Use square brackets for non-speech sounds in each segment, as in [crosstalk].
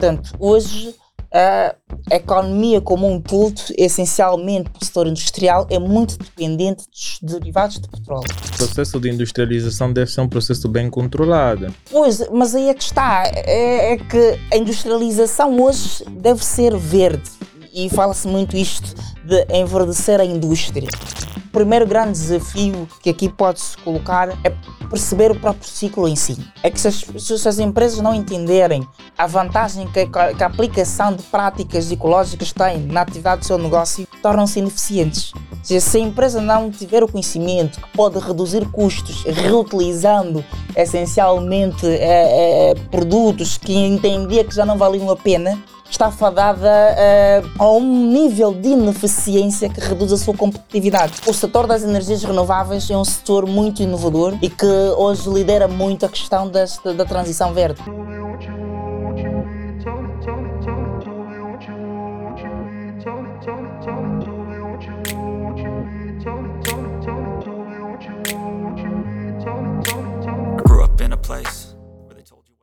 Portanto, hoje a economia como um todo, essencialmente o setor industrial, é muito dependente dos derivados de petróleo. O processo de industrialização deve ser um processo bem controlado. Pois, mas aí é que está. É, é que a industrialização hoje deve ser verde. E fala-se muito isto de enverdecer a indústria. O primeiro grande desafio que aqui pode-se colocar é perceber o próprio ciclo em si. É que se as, se as empresas não entenderem a vantagem que que a, aplicação de práticas ecológicas tem na atividade do seu negócio, tornam-se ineficientes. Seja, se a empresa não tiver o conhecimento que pode reduzir custos reutilizando essencialmente é, é, produtos que entendia que já não valiam a pena, está fadada uh, a um nível de ineficiência que reduz a sua competitividade. O setor das energias renováveis é um setor muito inovador e que hoje lidera muito a questão das, da transição verde.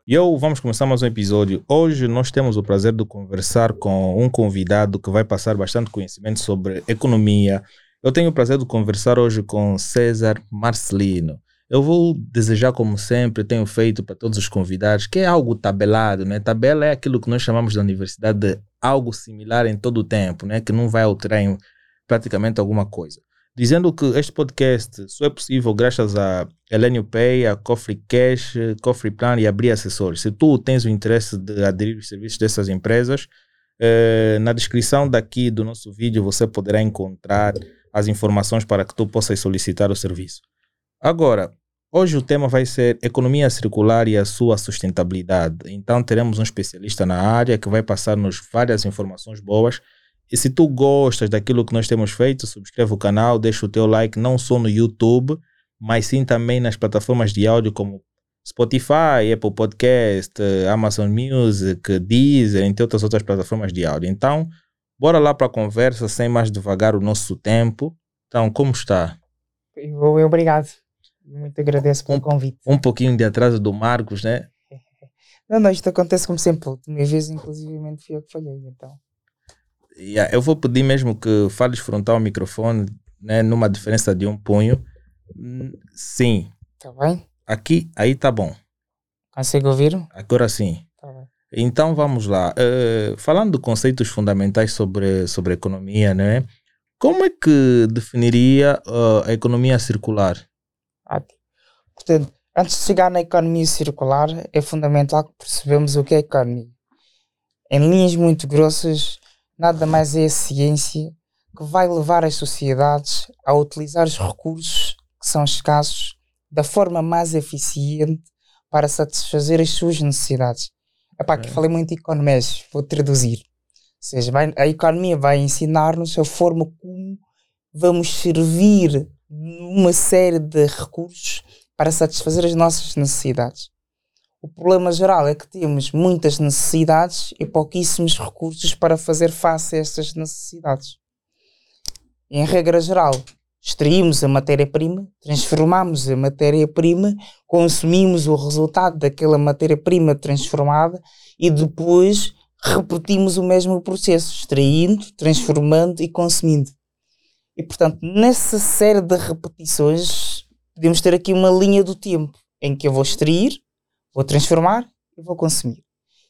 E eu vamos começar mais um episódio. Hoje nós temos o prazer de conversar com um convidado que vai passar bastante conhecimento sobre economia. Eu tenho o prazer de conversar hoje com César Marcelino. Eu vou desejar, como sempre, tenho feito para todos os convidados, que é algo tabelado, né? Tabela é aquilo que nós chamamos da universidade de algo similar em todo o tempo, né? Que não vai alterar em praticamente alguma coisa dizendo que este podcast só é possível graças a Elenio Pay, a Cofre Cash, Cofre Plan e Abrir Acessórios. Se tu tens o interesse de aderir aos serviços dessas empresas, eh, na descrição daqui do nosso vídeo você poderá encontrar as informações para que tu possas solicitar o serviço. Agora, hoje o tema vai ser economia circular e a sua sustentabilidade. Então teremos um especialista na área que vai passar-nos várias informações boas e se tu gostas daquilo que nós temos feito, subscreve o canal, deixa o teu like não só no YouTube, mas sim também nas plataformas de áudio como Spotify, Apple Podcast, Amazon Music, Deezer, entre outras outras plataformas de áudio. Então, bora lá para a conversa, sem mais devagar o nosso tempo. Então, como está? Eu, obrigado. Muito agradeço pelo um, convite. Um pouquinho de atraso do Marcos, né? [laughs] Não, não, isto acontece como sempre. A última vez, inclusive, fui eu que falhei, então. Yeah, eu vou pedir mesmo que fales frontal ao microfone, né, numa diferença de um punho. Sim. Tá bem? Aqui, aí tá bom. Consegue ouvir? Agora sim. Tá bem. Então vamos lá. Uh, falando de conceitos fundamentais sobre, sobre economia, né? Como é que definiria uh, a economia circular? Ótimo. Portanto, antes de chegar na economia circular, é fundamental que percebamos o que é economia. Em linhas muito grossas, nada mais é a ciência que vai levar as sociedades a utilizar os recursos que são escassos da forma mais eficiente para satisfazer as suas necessidades. Epá, que falei muito de economés, vou traduzir. Ou seja, vai, a economia vai ensinar-nos a forma como vamos servir uma série de recursos para satisfazer as nossas necessidades. O problema geral é que temos muitas necessidades e pouquíssimos recursos para fazer face a estas necessidades. Em regra geral, extraímos a matéria-prima, transformamos a matéria-prima, consumimos o resultado daquela matéria-prima transformada e depois repetimos o mesmo processo, extraindo, transformando e consumindo. E portanto, nessa série de repetições, podemos ter aqui uma linha do tempo em que eu vou extrair, Vou transformar e vou consumir.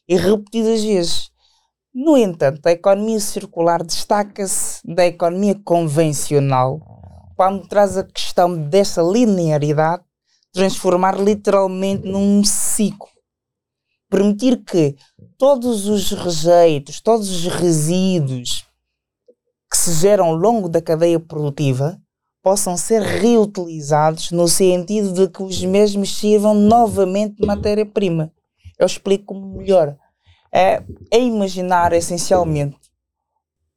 E repetidas vezes. No entanto, a economia circular destaca-se da economia convencional quando traz a questão dessa linearidade transformar literalmente num ciclo. Permitir que todos os rejeitos, todos os resíduos que se geram ao longo da cadeia produtiva possam ser reutilizados no sentido de que os mesmos sirvam novamente de matéria-prima. Eu explico melhor. É, é imaginar essencialmente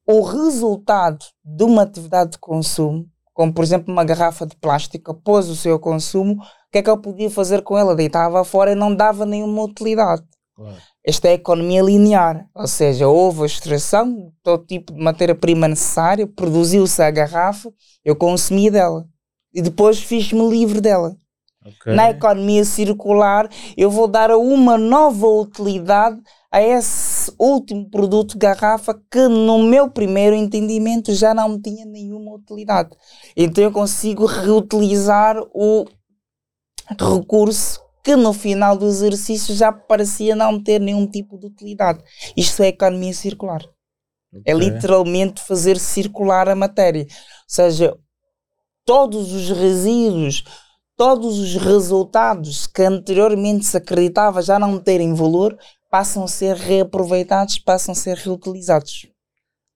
o resultado de uma atividade de consumo, como por exemplo uma garrafa de plástico, após o seu consumo, o que é que eu podia fazer com ela? Deitava fora e não dava nenhuma utilidade. Claro. Esta é a economia linear, ou seja, houve a extração de todo tipo de matéria-prima necessária, produziu-se a garrafa, eu consumi dela e depois fiz-me livre dela. Okay. Na economia circular, eu vou dar uma nova utilidade a esse último produto garrafa que no meu primeiro entendimento já não tinha nenhuma utilidade. Então eu consigo reutilizar o recurso que no final do exercício já parecia não ter nenhum tipo de utilidade. Isto é economia circular. É okay. É literalmente fazer circular a matéria. Ou seja, todos os resíduos, todos os resultados que anteriormente se acreditava já não terem valor, passam a ser reaproveitados, passam a ser reutilizados.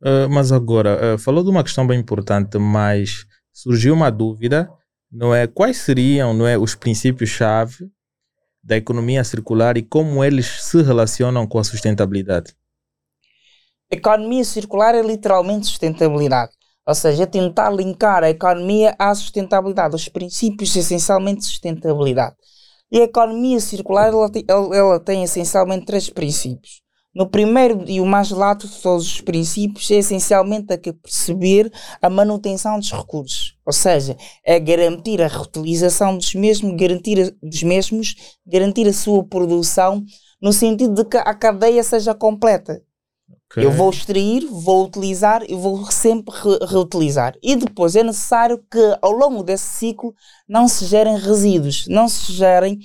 Uh, mas agora, uh, falou de uma questão bem importante, mas surgiu uma dúvida, não é? Quais seriam, não é, os princípios-chave da economia circular e como eles se relacionam com a sustentabilidade? Economia circular é literalmente sustentabilidade. Ou seja, é tentar linkar a economia à sustentabilidade, os princípios essencialmente de sustentabilidade. E a economia circular ela tem, ela tem essencialmente três princípios. No primeiro e o mais lato de todos os princípios é essencialmente a que perceber a manutenção dos recursos, ou seja, é garantir a reutilização dos mesmos, garantir a, dos mesmos, garantir a sua produção no sentido de que a cadeia seja completa. Okay. Eu vou extrair, vou utilizar e vou sempre re reutilizar. E depois é necessário que ao longo desse ciclo não se gerem resíduos, não se gerem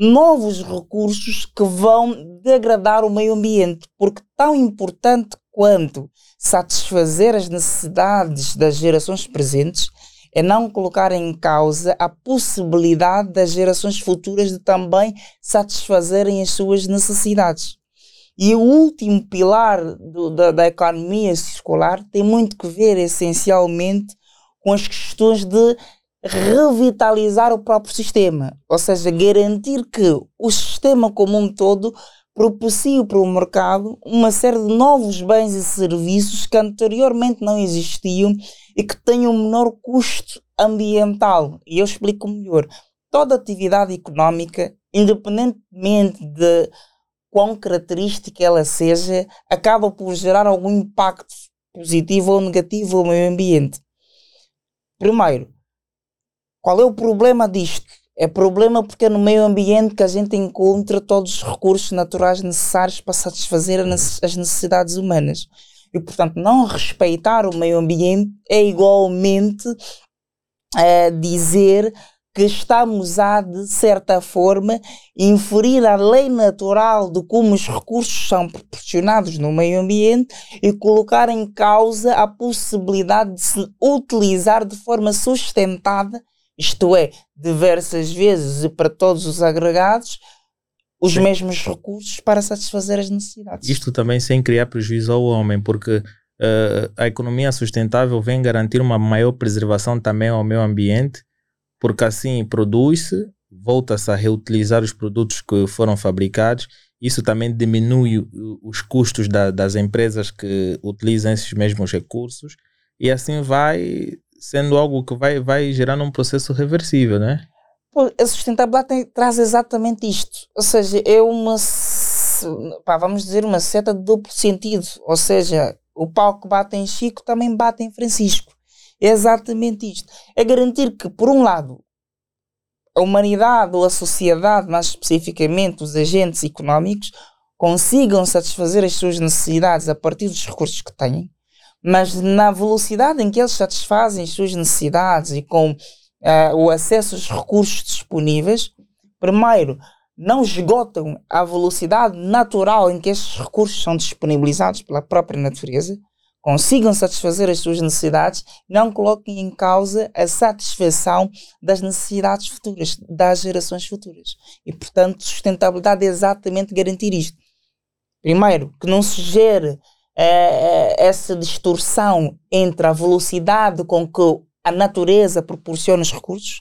novos recursos que vão degradar o meio ambiente, porque tão importante quanto satisfazer as necessidades das gerações presentes é não colocar em causa a possibilidade das gerações futuras de também satisfazerem as suas necessidades. E o último pilar do, da, da economia circular tem muito que ver essencialmente com as questões de revitalizar o próprio sistema, ou seja, garantir que o sistema como um todo propicie para o mercado uma série de novos bens e serviços que anteriormente não existiam e que tenham um menor custo ambiental. E eu explico melhor. Toda atividade económica, independentemente de quão característica ela seja, acaba por gerar algum impacto positivo ou negativo ao meio ambiente. Primeiro, qual é o problema disto? É problema porque é no meio ambiente que a gente encontra todos os recursos naturais necessários para satisfazer as necessidades humanas. E, portanto, não respeitar o meio ambiente é igualmente é, dizer que estamos a, de certa forma, inferir a lei natural de como os recursos são proporcionados no meio ambiente e colocar em causa a possibilidade de se utilizar de forma sustentada isto é, diversas vezes e para todos os agregados, os Sim. mesmos recursos para satisfazer as necessidades. Isto também sem criar prejuízo ao homem, porque uh, a economia sustentável vem garantir uma maior preservação também ao meio ambiente, porque assim produz-se, volta-se a reutilizar os produtos que foram fabricados. Isso também diminui os custos da, das empresas que utilizam esses mesmos recursos e assim vai sendo algo que vai, vai gerar um processo reversível, né? A sustentabilidade tem, traz exatamente isto. Ou seja, é uma, pá, vamos dizer, uma seta de duplo sentido. Ou seja, o pau que bate em Chico também bate em Francisco. É exatamente isto. É garantir que, por um lado, a humanidade ou a sociedade, mais especificamente os agentes económicos, consigam satisfazer as suas necessidades a partir dos recursos que têm, mas na velocidade em que eles satisfazem as suas necessidades e com uh, o acesso aos recursos disponíveis, primeiro, não esgotam a velocidade natural em que estes recursos são disponibilizados pela própria natureza, consigam satisfazer as suas necessidades, não coloquem em causa a satisfação das necessidades futuras, das gerações futuras. E, portanto, sustentabilidade é exatamente garantir isto. Primeiro, que não se gere é, essa distorção entre a velocidade com que a natureza proporciona os recursos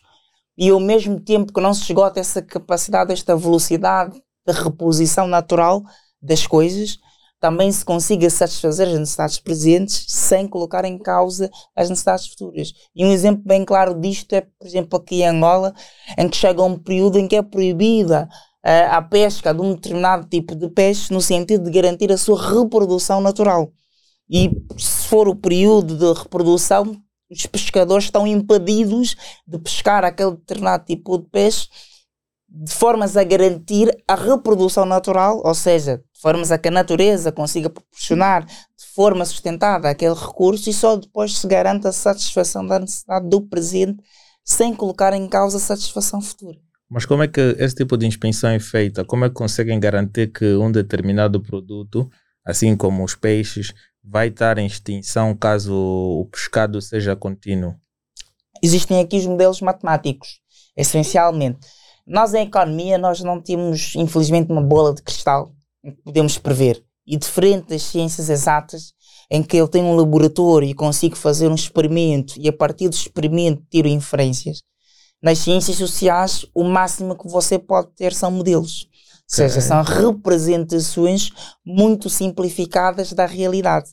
e ao mesmo tempo que não se esgota essa capacidade, esta velocidade de reposição natural das coisas, também se consiga satisfazer as necessidades presentes sem colocar em causa as necessidades futuras. E um exemplo bem claro disto é, por exemplo, aqui em Angola, em que chega um período em que é proibida a pesca de um determinado tipo de peixe no sentido de garantir a sua reprodução natural. E se for o período de reprodução, os pescadores estão impedidos de pescar aquele determinado tipo de peixe de formas a garantir a reprodução natural, ou seja, de formas a que a natureza consiga proporcionar de forma sustentada aquele recurso e só depois se garante a satisfação da necessidade do presente sem colocar em causa a satisfação futura. Mas como é que esse tipo de inspeção é feita? Como é que conseguem garantir que um determinado produto, assim como os peixes, vai estar em extinção caso o pescado seja contínuo? Existem aqui os modelos matemáticos, essencialmente. Nós em economia nós não temos, infelizmente, uma bola de cristal que podemos prever. E diferente das ciências exatas, em que eu tenho um laboratório e consigo fazer um experimento e a partir do experimento tiro inferências, nas ciências sociais, o máximo que você pode ter são modelos. Ou seja, são representações muito simplificadas da realidade.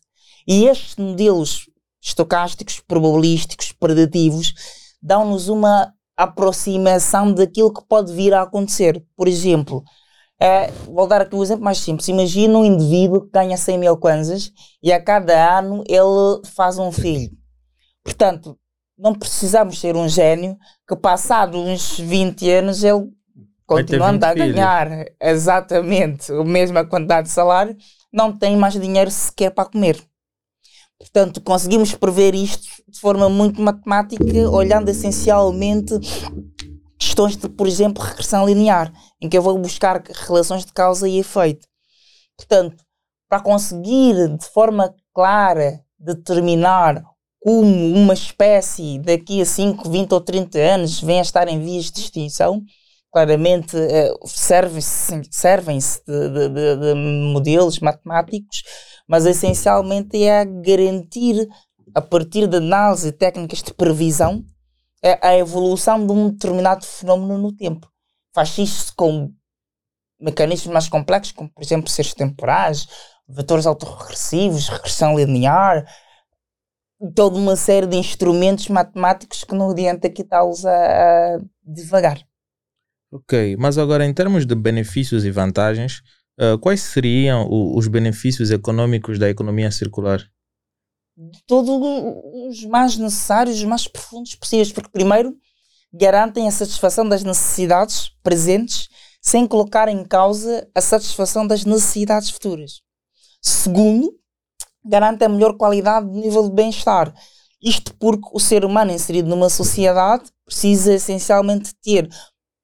E estes modelos estocásticos, probabilísticos, preditivos, dão-nos uma aproximação daquilo que pode vir a acontecer. Por exemplo, é, vou dar aqui um exemplo mais simples. Imagina um indivíduo que ganha 100 mil kwanzas e a cada ano ele faz um filho. Portanto, não precisamos ser um gênio que passado uns 20 anos ele continuando a ganhar filhos. exatamente a mesma quantidade de salário, não tem mais dinheiro sequer para comer. Portanto, conseguimos prever isto de forma muito matemática, olhando essencialmente questões de, por exemplo, regressão linear, em que eu vou buscar relações de causa e efeito. Portanto, para conseguir de forma clara determinar como uma espécie daqui a 5, 20 ou 30 anos vem a estar em vias de extinção, claramente uh, servem-se servem de, de, de, de, modelos matemáticos, mas essencialmente é a garantir, a partir de análise técnicas de previsão, a, a evolução de um determinado fenómeno no tempo. Faz isso com mecanismos mais complexos, como por exemplo seres temporais, vetores autorregressivos, regressão linear, toda uma série de instrumentos matemáticos que não adianta aqui está-los a, a devagar. Ok, mas agora em termos de benefícios e vantagens, uh, quais seriam o, os benefícios econômicos da economia circular? Todos os mais necessários, os mais profundos possíveis, porque primeiro garantem a satisfação das necessidades presentes sem colocar em causa a satisfação das necessidades futuras. Segundo, garante a melhor qualidade de nível de bem-estar. Isto porque o ser humano inserido numa sociedade precisa essencialmente ter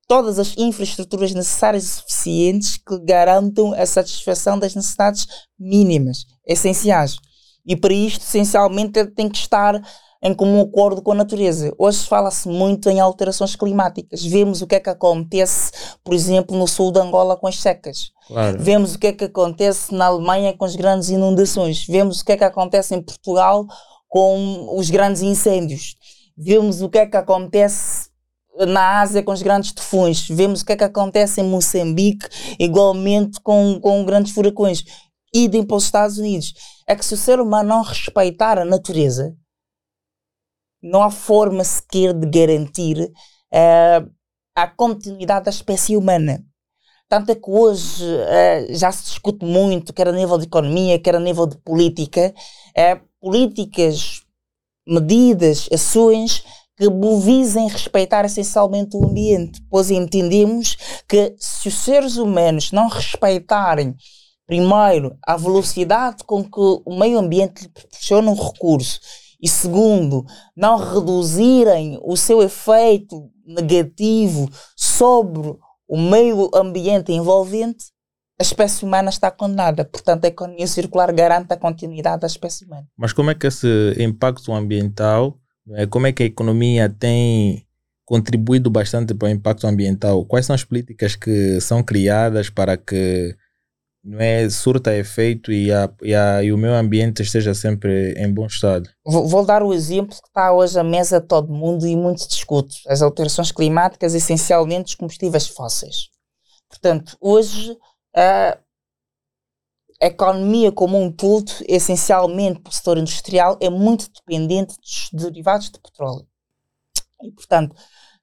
todas as infraestruturas necessárias e suficientes que garantam a satisfação das necessidades mínimas, essenciais. E para isto, essencialmente, tem que estar em comum acordo com a natureza. Hoje fala-se muito em alterações climáticas. Vemos o que é que acontece, por exemplo, no sul de Angola com as secas. Claro. Vemos o que é que acontece na Alemanha com as grandes inundações. Vemos o que é que acontece em Portugal com os grandes incêndios. Vemos o que é que acontece na Ásia com os grandes tufões. Vemos o que é que acontece em Moçambique, igualmente com, com grandes furacões. Idem para os Estados Unidos. É que se o ser humano não respeitar a natureza, não há forma sequer de garantir uh, a continuidade da espécie humana. Tanto é que hoje uh, já se discute muito, quer a nível de economia, quer a nível de política, uh, políticas, medidas, ações que visem respeitar essencialmente o ambiente, pois entendemos que se os seres humanos não respeitarem primeiro a velocidade com que o meio ambiente lhe proporciona um recurso e segundo, não reduzirem o seu efeito negativo sobre o meio ambiente envolvente, a espécie humana está condenada. Portanto, a economia circular garante a continuidade da espécie humana. Mas como é que esse impacto ambiental, é, como é que a economia tem contribuído bastante para o impacto ambiental? Quais são as políticas que são criadas para que não é surta efeito e, a, e, a, e o meio ambiente esteja sempre em bom estado. Vou, vou, dar o exemplo que está hoje à mesa de todo mundo e muito discute: as alterações climáticas, essencialmente os combustíveis fósseis. Portanto, hoje a economia como um todo, essencialmente para o setor industrial, é muito dependente dos derivados de petróleo. E, portanto,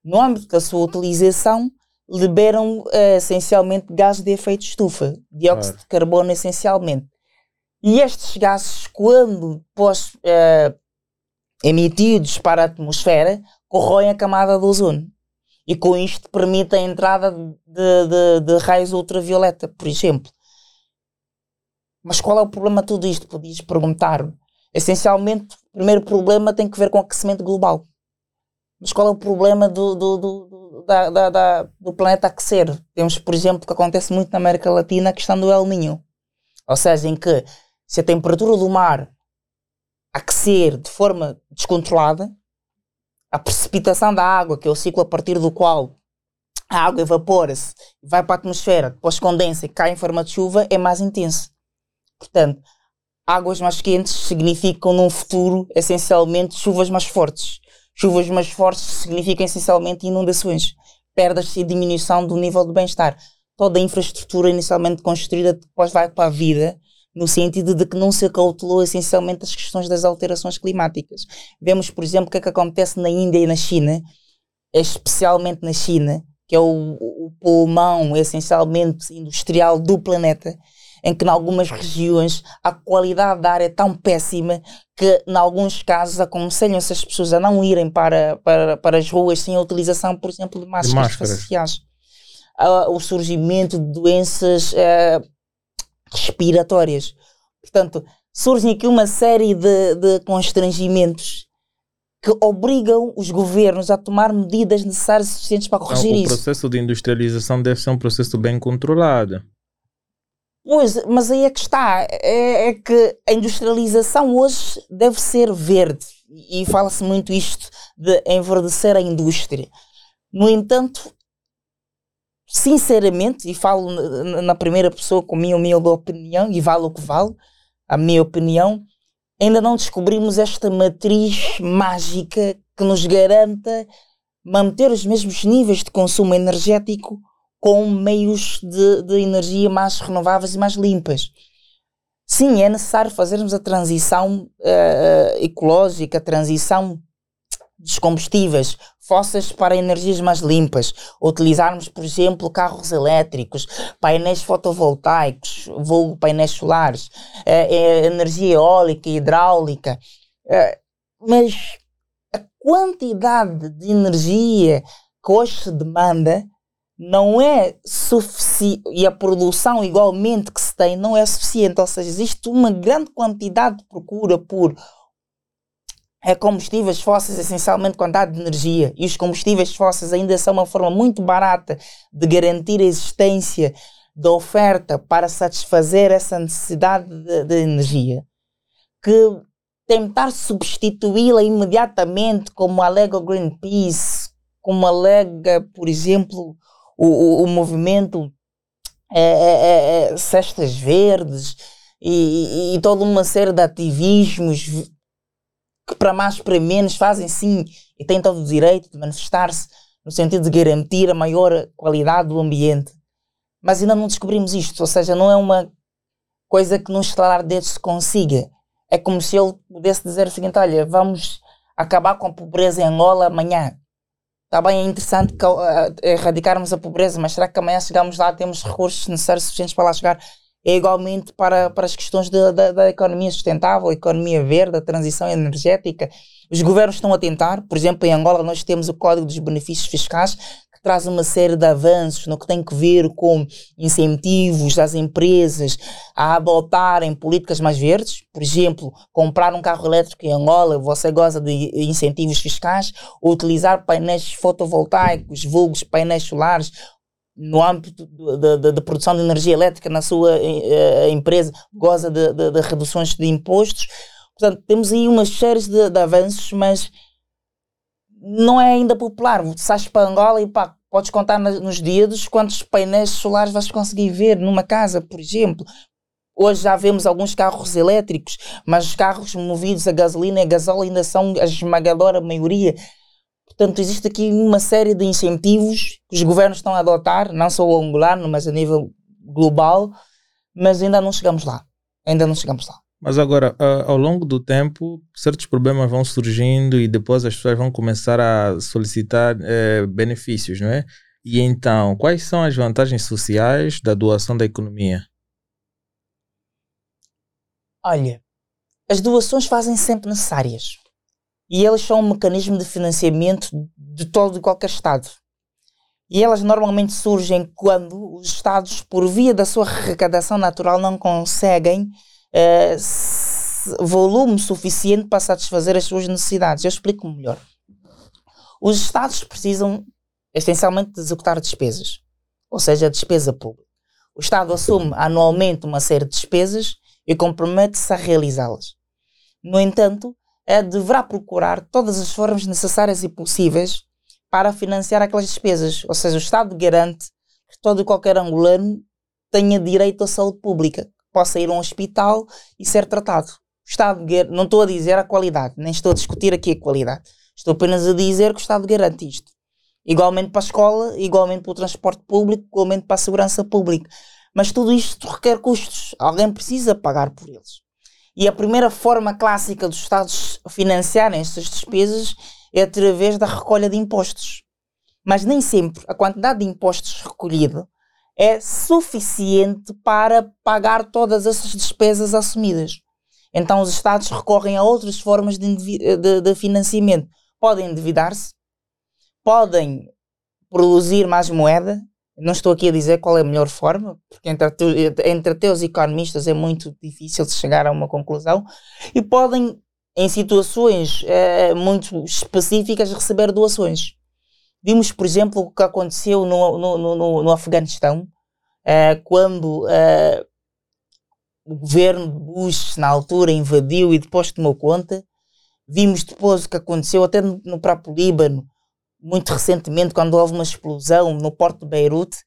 no âmbito da sua utilização, liberam uh, essencialmente gases de efeito estufa, dióxido de carbono essencialmente. E estes gases, quando pós, uh, emitidos para a atmosfera, corroem a camada do ozono. E com isto permite a entrada de, de, de raios ultravioleta, por exemplo. Mas qual é o problema de tudo isto? Podias perguntar. Essencialmente, o primeiro problema tem que ver com o aquecimento global. Mas qual é o problema do, do, do, da, da, da, do planeta aquecer? Temos, por exemplo, que acontece muito na América Latina, a questão do El Niño. Ou seja, em que se a temperatura do mar aquecer de forma descontrolada, a precipitação da água, que é o ciclo a partir do qual a água evapora-se, vai para a atmosfera, depois condensa e cai em forma de chuva, é mais intenso. Portanto, águas mais quentes significam num futuro essencialmente chuvas mais fortes. Chuvas mais fortes significam essencialmente inundações, perdas e diminuição do nível de bem-estar. Toda a infraestrutura inicialmente construída depois vai para a vida, no sentido de que não se acautelou essencialmente as questões das alterações climáticas. Vemos, por exemplo, o que é que acontece na Índia e na China, especialmente na China, que é o, o pulmão essencialmente industrial do planeta, em que em algumas regiões a qualidade da área é tão péssima que em alguns casos aconselham-se as pessoas a não irem para, para, para as ruas sem a utilização, por exemplo, de máscaras, de máscaras. faciais. Uh, o surgimento de doenças uh, respiratórias. Portanto, surgem aqui uma série de, de constrangimentos que obrigam os governos a tomar medidas necessárias e suficientes para corrigir isso. O processo de industrialização deve ser um processo bem controlado. Pois, mas aí é que está. É, é que a industrialização hoje deve ser verde. E, fala-se muito isto de enverdecer a indústria. No entanto, sinceramente, e falo na primeira pessoa com a minha humilde opinião, e vale o que vale, a minha opinião, ainda não descobrimos esta matriz mágica que nos garanta manter os mesmos níveis de consumo energético com meios de, de energia mais renováveis e mais limpas. Sim, é necessário fazermos a transição uh, ecológica, a transição dos combustíveis fósseis para energias mais limpas, utilizarmos, por exemplo, carros elétricos, painéis fotovoltaicos, painéis solares, uh, energia eólica hidráulica. Uh, mas a quantidade de energia que hoje se demanda não é suficiente, e a produção igualmente que se tem não é suficiente, ou seja, existe uma grande quantidade de procura por é combustíveis fósseis, essencialmente quantidade de energia, e os combustíveis fósseis ainda são uma forma muito barata de garantir a existência da oferta para satisfazer essa necessidade de, de energia, que tentar substituí-la imediatamente, como alega o Greenpeace, como alega, por exemplo, o, o, o movimento é, é, é, Cestas Verdes e, e, e, toda uma série de ativismos que para mais para menos fazem sim e têm todo o direito de manifestar-se no sentido de garantir a maior qualidade do ambiente. Mas ainda não descobrimos isto, ou seja, não é uma coisa que num estalar dedos se consiga. É como se ele pudesse dizer o seguinte: olha, vamos acabar com a pobreza em Angola amanhã. Está bem, é interessante que, uh, erradicarmos a pobreza, mas será que amanhã chegamos lá, temos recursos necessários suficientes para lá chegar? É igualmente para, para as questões da, da, da economia sustentável, economia verde, a transição energética. Os governos estão a tentar, por exemplo, em Angola nós temos o Código dos Benefícios Fiscais, que traz uma série de avanços no que tem que ver com incentivos às empresas a adotarem políticas mais verdes. Por exemplo, comprar um carro elétrico em Angola, você goza de incentivos fiscais, utilizar painéis fotovoltaicos, vulgos painéis solares, no âmbito da produção de energia elétrica na sua uh, empresa, goza de, de, de, reduções de impostos. Portanto, temos aí umas séries de, de avanços, mas não é ainda popular. Sais para Angola e pá, podes contar nos dedos quantos painéis solares vais conseguir ver numa casa, por exemplo. Hoje já vemos alguns carros elétricos, mas os carros movidos a gasolina e a gasóleo ainda são a esmagadora maioria. Portanto, existe aqui uma série de incentivos que os governos estão a adotar, não só o angolano, mas a nível global, mas ainda não chegamos lá. Ainda não chegamos lá. Mas agora, ao longo do tempo, certos problemas vão surgindo e depois as pessoas vão começar a solicitar uh, benefícios, não é? E então, quais são as vantagens sociais da doação da economia? Olha, as doações fazem sempre necessárias. E elas são um mecanismo de financiamento de todo e qualquer Estado. E elas normalmente surgem quando os Estados, por via da sua arrecadação natural, não conseguem uh, volume suficiente para satisfazer as suas necessidades. Eu explico melhor. Os Estados precisam essencialmente de executar despesas, ou seja, despesa pública. O Estado assume anualmente uma série de despesas e compromete-se a realizá-las. No entanto, é, deverá procurar todas as formas necessárias e possíveis para financiar aquelas despesas. Ou seja, o Estado garante que todo e qualquer angolano tenha direito à saúde pública, possa ir a um hospital e ser tratado. O Estado, não estou a dizer a qualidade, nem estou a discutir aqui a qualidade. Estou apenas a dizer que o Estado garante isto. Igualmente para a escola, igualmente para o transporte público, igualmente para a segurança pública. Mas tudo isto requer custos. Alguém precisa pagar por eles. E a primeira forma clássica dos Estados financiarem estas despesas é através da recolha de impostos. Mas nem sempre a quantidade de impostos recolhido é suficiente para pagar todas essas despesas assumidas. Então os Estados recorrem a outras formas de, de, de financiamento. Podem endividar-se, podem produzir mais moeda. Não estou aqui a dizer qual é a melhor forma, porque entre, entre os economistas é muito difícil de chegar a uma conclusão. E podem em situações uh, muito específicas, receber doações. Vimos, por exemplo, o que aconteceu no, no, no, no Afeganistão, uh, quando uh, o governo Bush, na altura, invadiu e depois tomou conta. Vimos depois o que aconteceu até no, no próprio Líbano, muito recentemente, quando houve uma explosão no porto de Beirute.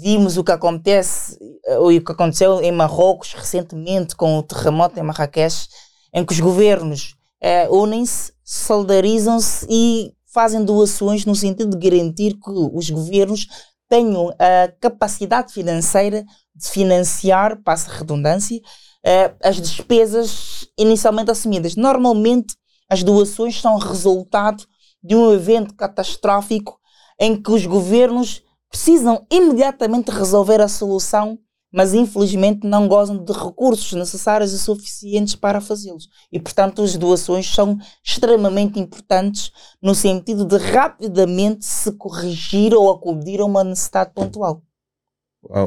vimos o que acontece, o que aconteceu em Marrocos recentemente com o terremoto em Marrakech em que os governos uh, unem-se, solidarizam-se e fazem doações no sentido de garantir que os governos tenham a capacidade financeira de financiar, passa a redundância, uh, as despesas inicialmente assumidas. Normalmente, as doações são resultado de um evento catastrófico em que os governos precisam imediatamente resolver a solução mas infelizmente não gozam de recursos necessários e suficientes para fazê-los. E, portanto, as doações são extremamente importantes no sentido de rapidamente se corrigir ou acudir a uma necessidade pontual.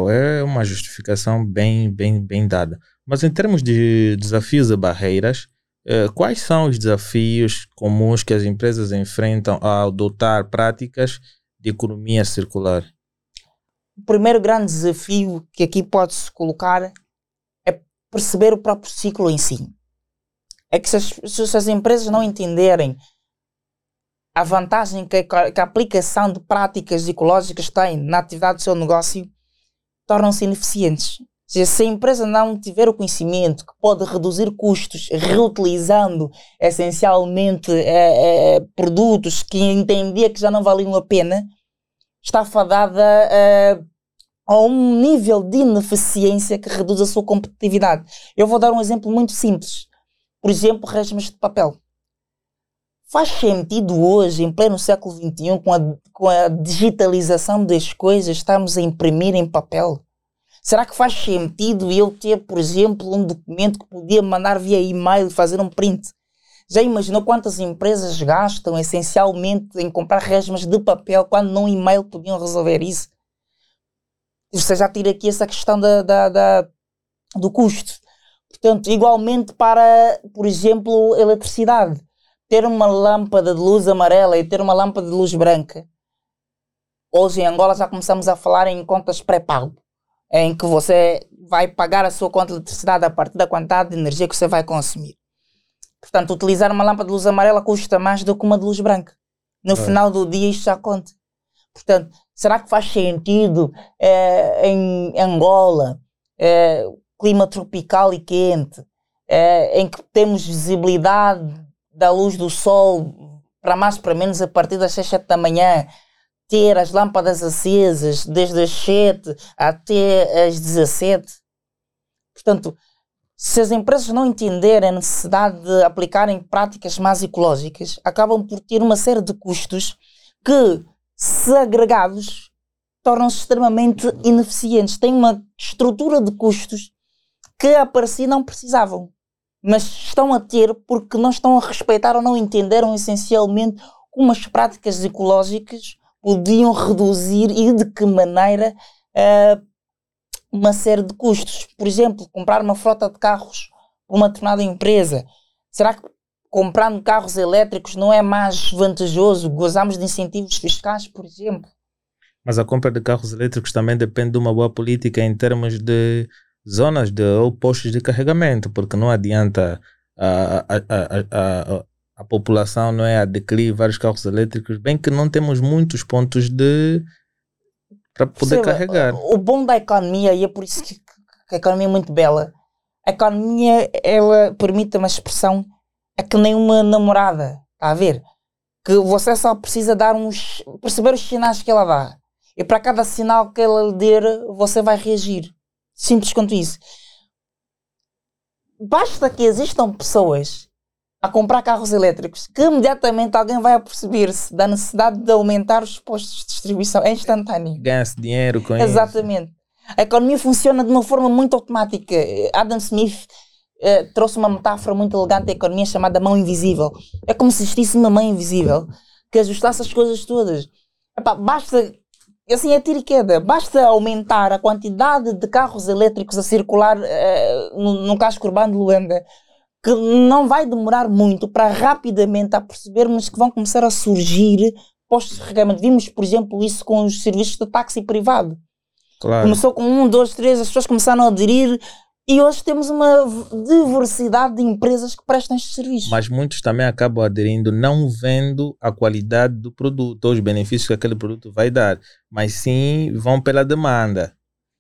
É uma justificação bem, bem, bem dada. Mas em termos de desafios e barreiras, eh, quais são os desafios comuns que as empresas enfrentam ao adotar práticas de economia circular? O primeiro grande desafio que aqui pode-se colocar é perceber o próprio ciclo em si. É que se as, se as empresas não entenderem a vantagem que a, que a, aplicação de práticas ecológicas tem na atividade do seu negócio, tornam-se ineficientes. Seja, se a empresa não tiver o conhecimento que pode reduzir custos reutilizando essencialmente é, é, produtos que entendia que já não valiam a pena, está fadada uh, a um nível de ineficiência que reduz a sua competitividade. Eu vou dar um exemplo muito simples. Por exemplo, régimes de papel. Faz sentido hoje, em pleno século XXI, com a, com a digitalização das coisas, estarmos a imprimir em papel? Será que faz sentido eu ter, por exemplo, um documento que podia mandar via e-mail e fazer um print? Já imaginou quantas empresas gastam essencialmente em comprar resmas de papel quando num e-mail podiam resolver isso? Você já tira aqui essa questão da, da, da, do custo. Portanto, igualmente para, por exemplo, eletricidade. Ter uma lâmpada de luz amarela e ter uma lâmpada de luz branca. Hoje em Angola já começamos a falar em contas pré-pago, em que você vai pagar a sua conta de eletricidade a partir da quantidade de energia que você vai consumir. Portanto, utilizar uma lâmpada de luz amarela custa mais do que uma de luz branca. No é. final do dia isto já conta. Portanto, será que faz sentido é, em Angola, é, clima tropical e quente, é, em que temos visibilidade da luz do sol para mais para menos a partir das 6, 7 da manhã, ter as lâmpadas acesas desde as 7 até as 17? Portanto, se as empresas não entenderem a necessidade de aplicarem práticas mais ecológicas, acabam por ter uma série de custos que, se agregados, tornam-se extremamente ineficientes. Têm uma estrutura de custos que a par si não precisavam, mas estão a ter porque não estão a respeitar ou não entenderam essencialmente como as práticas ecológicas podiam reduzir e de que maneira uh, uma série de custos. Por exemplo, comprar uma frota de carros para uma determinada empresa. Será que comprando carros elétricos não é mais vantajoso? Gozamos de incentivos fiscais, por exemplo? Mas a compra de carros elétricos também depende de uma boa política em termos de zonas de, ou postos de carregamento, porque não adianta a, a, a, a, a população não é adquirir vários carros elétricos, bem que não temos muitos pontos de para poder carregar. O bom da economia, e é por isso que, que a economia é muito bela, a economia ela permite uma expressão é que nem uma namorada, está a ver? Que você só precisa dar uns. perceber os sinais que ela dá. E para cada sinal que ela lhe der, você vai reagir. Simples quanto isso. Basta que existam pessoas a comprar carros elétricos que imediatamente alguém vai perceber-se da necessidade de aumentar os postos de distribuição. É instantâneo. Ganha-se dinheiro com Exatamente. isso. Exatamente. A economia funciona de uma forma muito automática. Adam Smith eh, trouxe uma metáfora muito elegante da economia chamada mão invisível. É como se existisse uma mão invisível que ajustasse as coisas todas. Epá, basta, assim é tiro e queda, basta aumentar a quantidade de carros elétricos a circular uh, no, no casco urbano de Luanda, que não vai demorar muito para rapidamente a percebermos que vão começar a surgir postos de carregamento. Vimos, por exemplo, isso com os serviços de táxi privado. Claro. Começou com um, dois, três, as pessoas começaram a aderir e hoje temos uma diversidade de empresas que prestam estes serviços. Mas muitos também acabam aderindo não vendo a qualidade do produto ou os benefícios que aquele produto vai dar, mas sim vão pela demanda.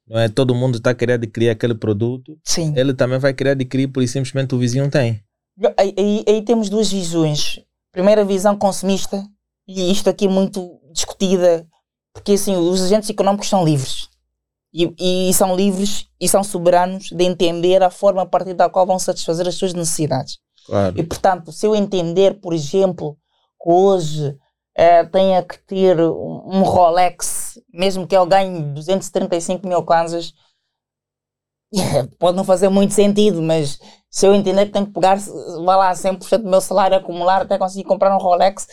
Não é todo mundo está querendo adquirir aquele produto. Sim. Ele também vai querer adquirir por simplesmente o vizinho tem. Aí, aí, aí temos duas visões. Primeira visão consumista, e isto aqui é muito discutida, porque assim, os agentes económicos são livres e, e, são livres e são soberanos de entender a forma a partir da qual vão satisfazer as suas necessidades. Claro. E portanto, se eu entender, por exemplo, que hoje é, tenha que ter um Rolex, mesmo que eu ganhe 235 mil kwanzas, [laughs] pode não fazer muito sentido, mas se eu entender que tenho que pegar, vai lá, 100% do meu salário acumular até conseguir comprar um Rolex,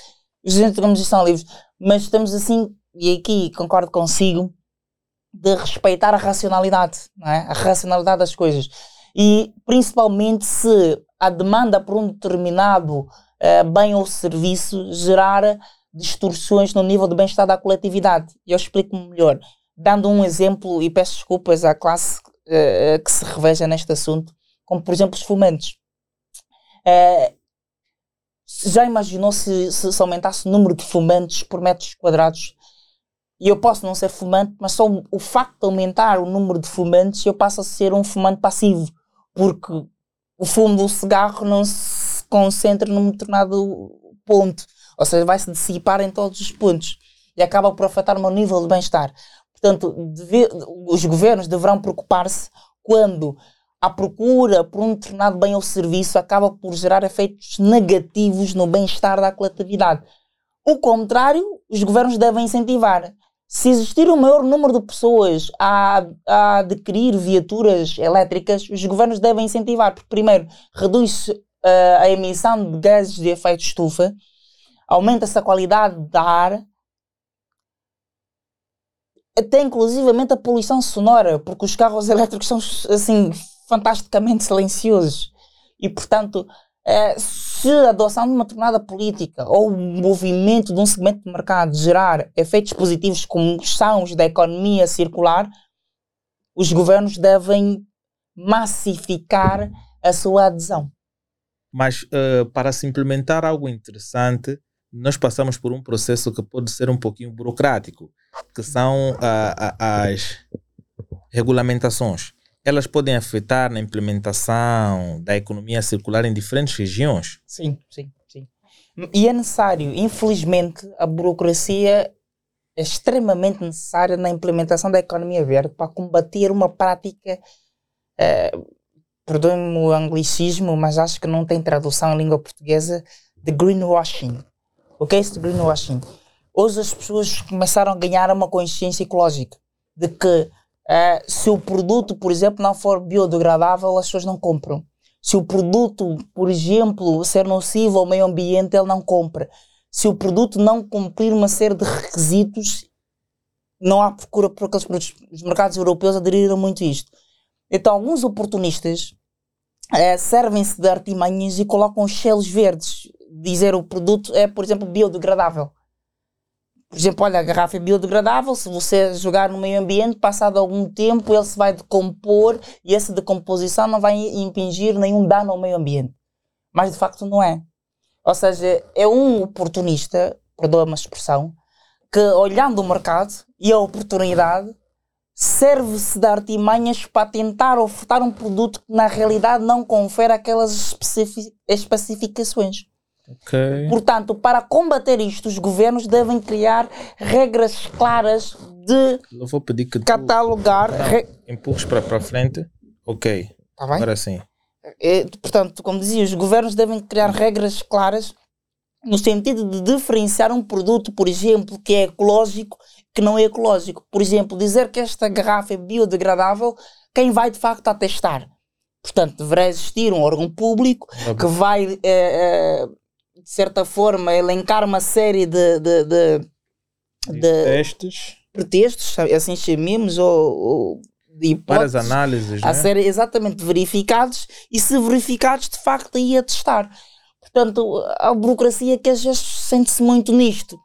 os agentes são livres. Mas estamos assim, e aqui concordo consigo, de respeitar a racionalidade, é? a racionalidade das coisas. E principalmente se a demanda por um determinado uh, bem ou serviço gerar distorções no nível de bem-estar da coletividade. Eu explico-me melhor. Dando um exemplo, e peço desculpas à classe uh, que se reveja neste assunto, como por exemplo os fumantes. Uh, já imaginou se, se, se aumentasse o número de fumantes por metros quadrados e eu posso não ser fumante, mas só o facto de aumentar o número de fumantes, eu passo a ser um fumante passivo, porque o fumo do cigarro não se concentra num determinado ponto, ou seja, vai se dissipar em todos os pontos e acaba por afetar o meu nível de bem-estar. Portanto, deve, os governos deverão preocupar-se quando a procura por um determinado bem ou serviço acaba por gerar efeitos negativos no bem-estar da coletividade. O contrário, os governos devem incentivar se existir um maior número de pessoas a, a adquirir viaturas elétricas, os governos devem incentivar, porque primeiro reduz uh, a emissão de gases de efeito estufa, aumenta-se a qualidade da ar, até inclusivamente a poluição sonora, porque os carros elétricos são assim fantasticamente silenciosos e portanto é, se a adoção de uma determinada política ou o movimento de um segmento de mercado gerar efeitos positivos como são os da economia circular, os governos devem massificar a sua adesão. Mas uh, para se implementar algo interessante, nós passamos por um processo que pode ser um pouquinho burocrático, que são uh, uh, as regulamentações elas podem afetar na implementação da economia circular em diferentes regiões? Sim, sim, sim. E é necessário, infelizmente, a burocracia é extremamente necessária na implementação da economia verde para combater uma prática, eh, perdoe-me o anglicismo, mas acho que não tem tradução em língua portuguesa, de greenwashing. O que é isso de greenwashing? Hoje as pessoas começaram a ganhar uma consciência ecológica de que Uh, se o produto, por exemplo, não for biodegradável, as pessoas não compram. Se o produto, por exemplo, ser nocivo ao meio ambiente, ele não compra. se o produto não cumprir uma série de requisitos, não há procura por aqueles produtos. Os mercados europeus aderiram muito a isto. Então, alguns oportunistas é, servem-se de artimanhas e colocam os selos verdes. Dizer o produto é, por exemplo, biodegradável. Por exemplo, olha, a garrafa é biodegradável, se você jogar no meio ambiente, passado algum tempo, ele se vai decompor e essa decomposição não vai impingir nenhum dano ao meio ambiente. Mas de facto não é. Ou seja, é um oportunista, perdoa uma expressão, que olhando o mercado e a oportunidade, serve-se de artimanhas para tentar ofertar um produto que na realidade não confere aquelas especificações. Okay. Portanto, para combater isto, os governos devem criar regras claras de Eu vou pedir que tu catalogar. não, re- empurres para, para frente. Ok, Tá bem? agora sim. É, portanto, como dizia, os governos devem criar regras claras no sentido de diferenciar um produto, por exemplo, que é ecológico que não é ecológico. Por exemplo, dizer que esta garrafa é biodegradável, quem vai de facto a testar? Portanto, deverá existir um órgão público que vai, eh, eh, de certa forma, elencar uma série de, de, de, de Testes, pretextos, assim chamemos, ou, ou de várias análises, a né? serem exatamente verificados e se verificados de facto aí a testar. Portanto, a burocracia que às vezes sente-se muito nisto.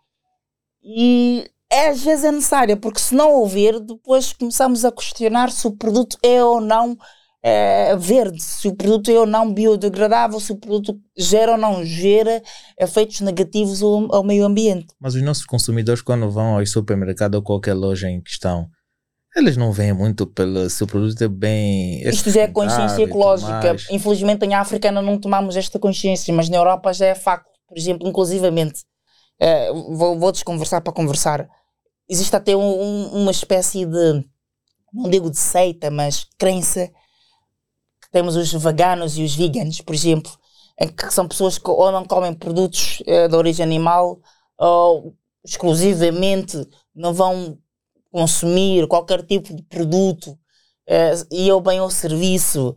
E é, às vezes é necessária, porque se não houver, depois começamos a questionar se o produto é ou não eh, verde, se o produto é ou não biodegradável, se o produto gera ou não gera efeitos negativos ao, ao meio ambiente. Mas os nossos consumidores, quando vão ao supermercado ou qualquer loja em questão, eles não veem muito pelo se o produto é bem. Isto já é consciência ecológica. Infelizmente em África ainda não tomamos esta consciência, mas na Europa já é facto. Por exemplo, inclusivamente, eh, vou, vou desconversar para conversar. Existe até um- um- uma espécie de, não digo de seita, mas crença. Temos os veganos e os veganos, por exemplo, em que são pessoas que ou não comem produtos eh, de origem animal ou exclusivamente não vão consumir qualquer tipo de produto eh, e ou bem ao serviço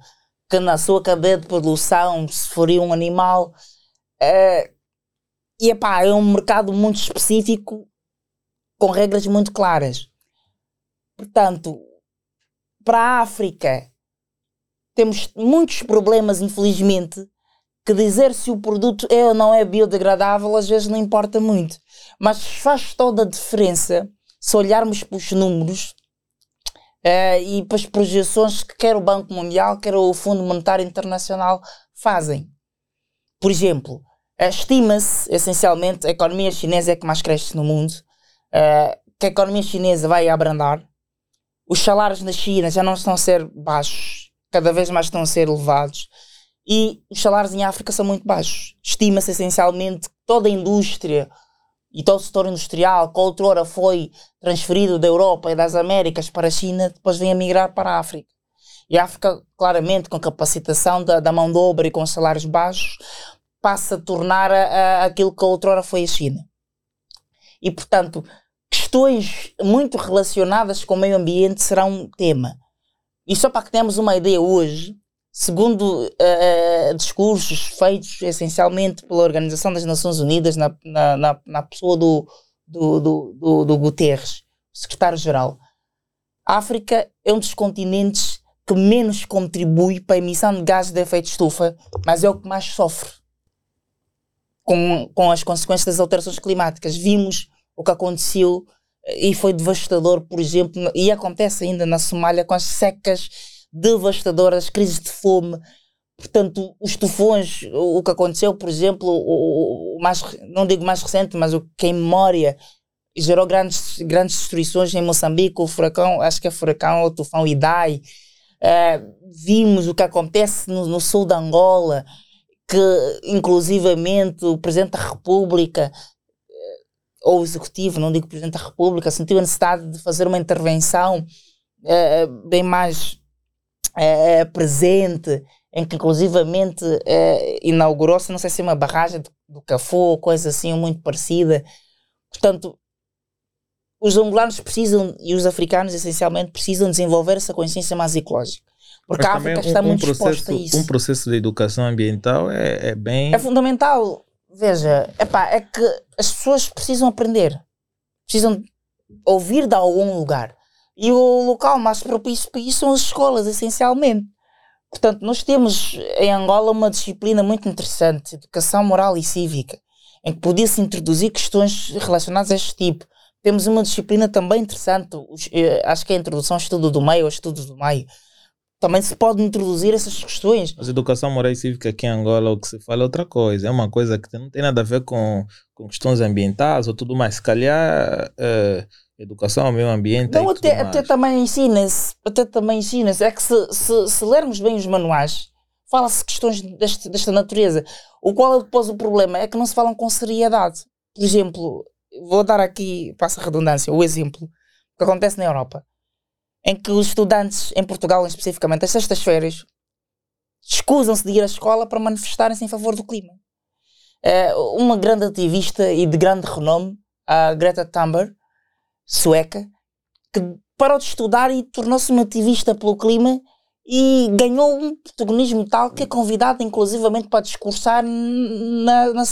que na sua cadeia de produção se for um animal eh, e epá, é um mercado muito específico com regras muito claras. Portanto para a África temos muitos problemas infelizmente que dizer se o produto é ou não é biodegradável às vezes não importa muito. Mas faz toda a diferença se olharmos para os números eh, e para as projeções que quer o Banco Mundial, quer o Fundo Monetário Internacional fazem. Por exemplo, estima-se, essencialmente, a economia chinesa é que mais cresce no mundo, eh, que a economia chinesa vai abrandar, os salários na China já não estão a ser baixos, cada vez mais estão a ser elevados, e os salários em África são muito baixos. Estima-se, essencialmente, que toda a indústria e todo o setor industrial que outrora foi transferido da Europa e das Américas para a China, depois vem a migrar para a África. E a África, claramente, com capacitação da, da mão de obra e com salários baixos, passa a tornar a, a- aquilo que outrora foi a China. E, portanto, questões muito relacionadas com o meio ambiente serão um tema. E só para que tenhamos uma ideia hoje, segundo eh, discursos feitos essencialmente pela Organização das Nações Unidas, na, na, na, na pessoa do, do, do, do, do Guterres, secretário-geral, a África é um dos continentes que menos contribui para a emissão de gases de efeito de estufa, mas é o que mais sofre com, com as consequências das alterações climáticas. Vimos o que aconteceu e foi devastador, por exemplo, e acontece ainda na Somália com as secas devastadoras, crises de fome. Portanto, os tufões, o que aconteceu, por exemplo, o, o- mais, não digo mais recente, mas o que em memória gerou grandes, grandes destruições em Moçambique, o furacão, acho que é furacão ou tufão Idai. Eh, vimos o que acontece no, no sul da Angola, que inclusivamente o Presidente da República ou o Executivo, não digo Presidente da República, sentiu a necessidade de fazer uma intervenção eh, bem mais eh, presente, em que inclusivamente eh, inaugurou-se, não sei se é uma barragem do, do Cafô ou coisa assim muito parecida. Portanto, os angolanos precisam, e os africanos essencialmente, precisam desenvolver essa consciência mais ecológica. Porque Mas a África está um, um muito exposta processo, a isso. um processo de educação ambiental é, é bem. É fundamental. Veja, epá, é que as pessoas precisam aprender, precisam ouvir de algum lugar. E o local mais propício para isso são as escolas, essencialmente. Portanto, nós temos em Angola uma disciplina muito interessante, educação moral e cívica, em que podia-se introduzir questões relacionadas a este tipo. Temos uma disciplina também interessante, eh, acho que é a introdução ao estudo do meio, ou estudos do meio. Também se pode introduzir essas questões. Mas educação moral e cívica aqui em Angola, o que se fala é outra coisa. É uma coisa que não tem nada a ver com, com questões ambientais ou tudo mais. Se calhar, uh, educação ao meio ambiente. Não, até, até também ensina-se. Até também ensina-se. É que se, se, se lermos bem os manuais, fala-se questões deste, desta natureza. O qual é depois o problema? É que não se falam com seriedade. Por exemplo, vou dar aqui, passa a redundância, o exemplo que acontece na Europa, em que os estudantes, em Portugal especificamente, às sextas-feiras, escusam-se de ir à escola para manifestarem-se em favor do clima. É uma grande ativista e de grande renome, a Greta Thunberg, sueca, que parou de estudar e tornou-se uma ativista pelo clima e ganhou um protagonismo tal que é convidada inclusivamente para discursar na, na,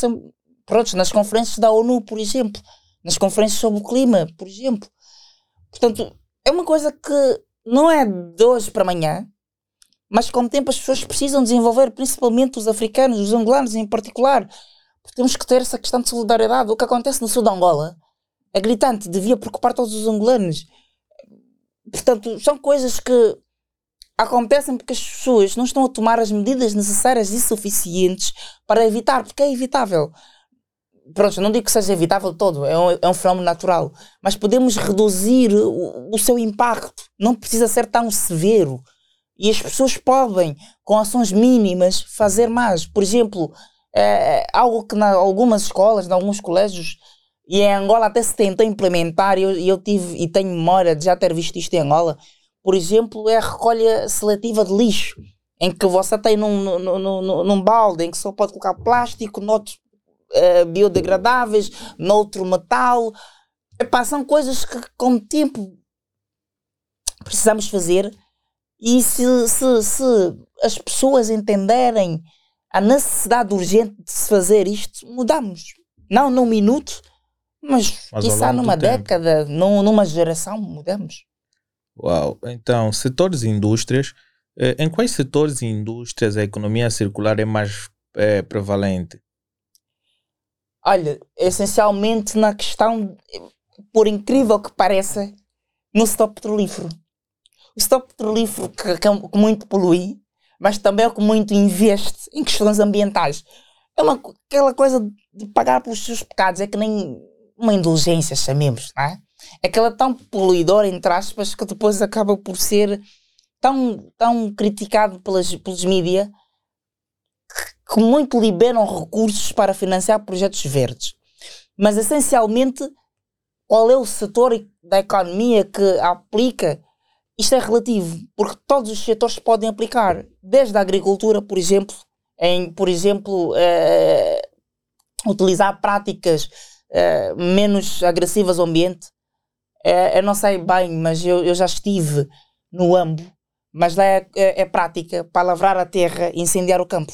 pronto, nas conferências da ONU, por exemplo, nas conferências sobre o clima, por exemplo. Portanto, é uma coisa que não é de hoje para amanhã, mas com o tempo as pessoas precisam desenvolver, principalmente os africanos, os angolanos em particular. Temos que ter essa questão de solidariedade. O que acontece no sul de Angola é gritante, devia preocupar todos os angolanos. Portanto, são coisas que acontecem porque as pessoas não estão a tomar as medidas necessárias e suficientes para evitar, porque é evitável. Pronto, não digo que seja evitável todo, é um, é um fenómeno natural, mas podemos reduzir o, o seu impacto, não precisa ser tão severo. E as pessoas podem, com ações mínimas, fazer mais. Por exemplo, é, é algo que em algumas escolas, em alguns colégios, e em Angola até se tentou implementar, e eu, eu tive e tenho memória de já ter visto isto em Angola, por exemplo, é a recolha seletiva de lixo, em que você tem num, num, num, num balde em que só pode colocar plástico, noutro uh, biodegradáveis, noutro metal. Epá, são coisas que com o tempo precisamos fazer e se, se, se as pessoas entenderem a necessidade urgente de se fazer isto, mudamos. Não num minuto, mas, mas quizá numa década, num, numa geração, mudamos. Uau! Então, setores e indústrias. Eh, em quais setores e indústrias a economia circular é mais é, prevalente? Olha, essencialmente na questão, por incrível que pareça, no setor petrolífero. O setor petrolífero que, que muito polui, mas também é o que muito investe em questões ambientais. É uma, aquela coisa de pagar pelos seus pecados, é que nem uma indulgência, chamemos, não é? É aquela tão poluidora, entre aspas, que depois acaba por ser tão, tão criticado pelas, pelos mídias que muito liberam recursos para financiar projetos verdes. Mas essencialmente, qual é o setor da economia que aplica? Isto é relativo, porque todos os setores podem aplicar, desde a agricultura, por exemplo, em, por exemplo, eh, utilizar práticas eh, menos agressivas ao ambiente. Eh, eu não sei bem, mas eu, eu já estive no AMBO, mas lá é, é, é prática para lavrar a terra e incendiar o campo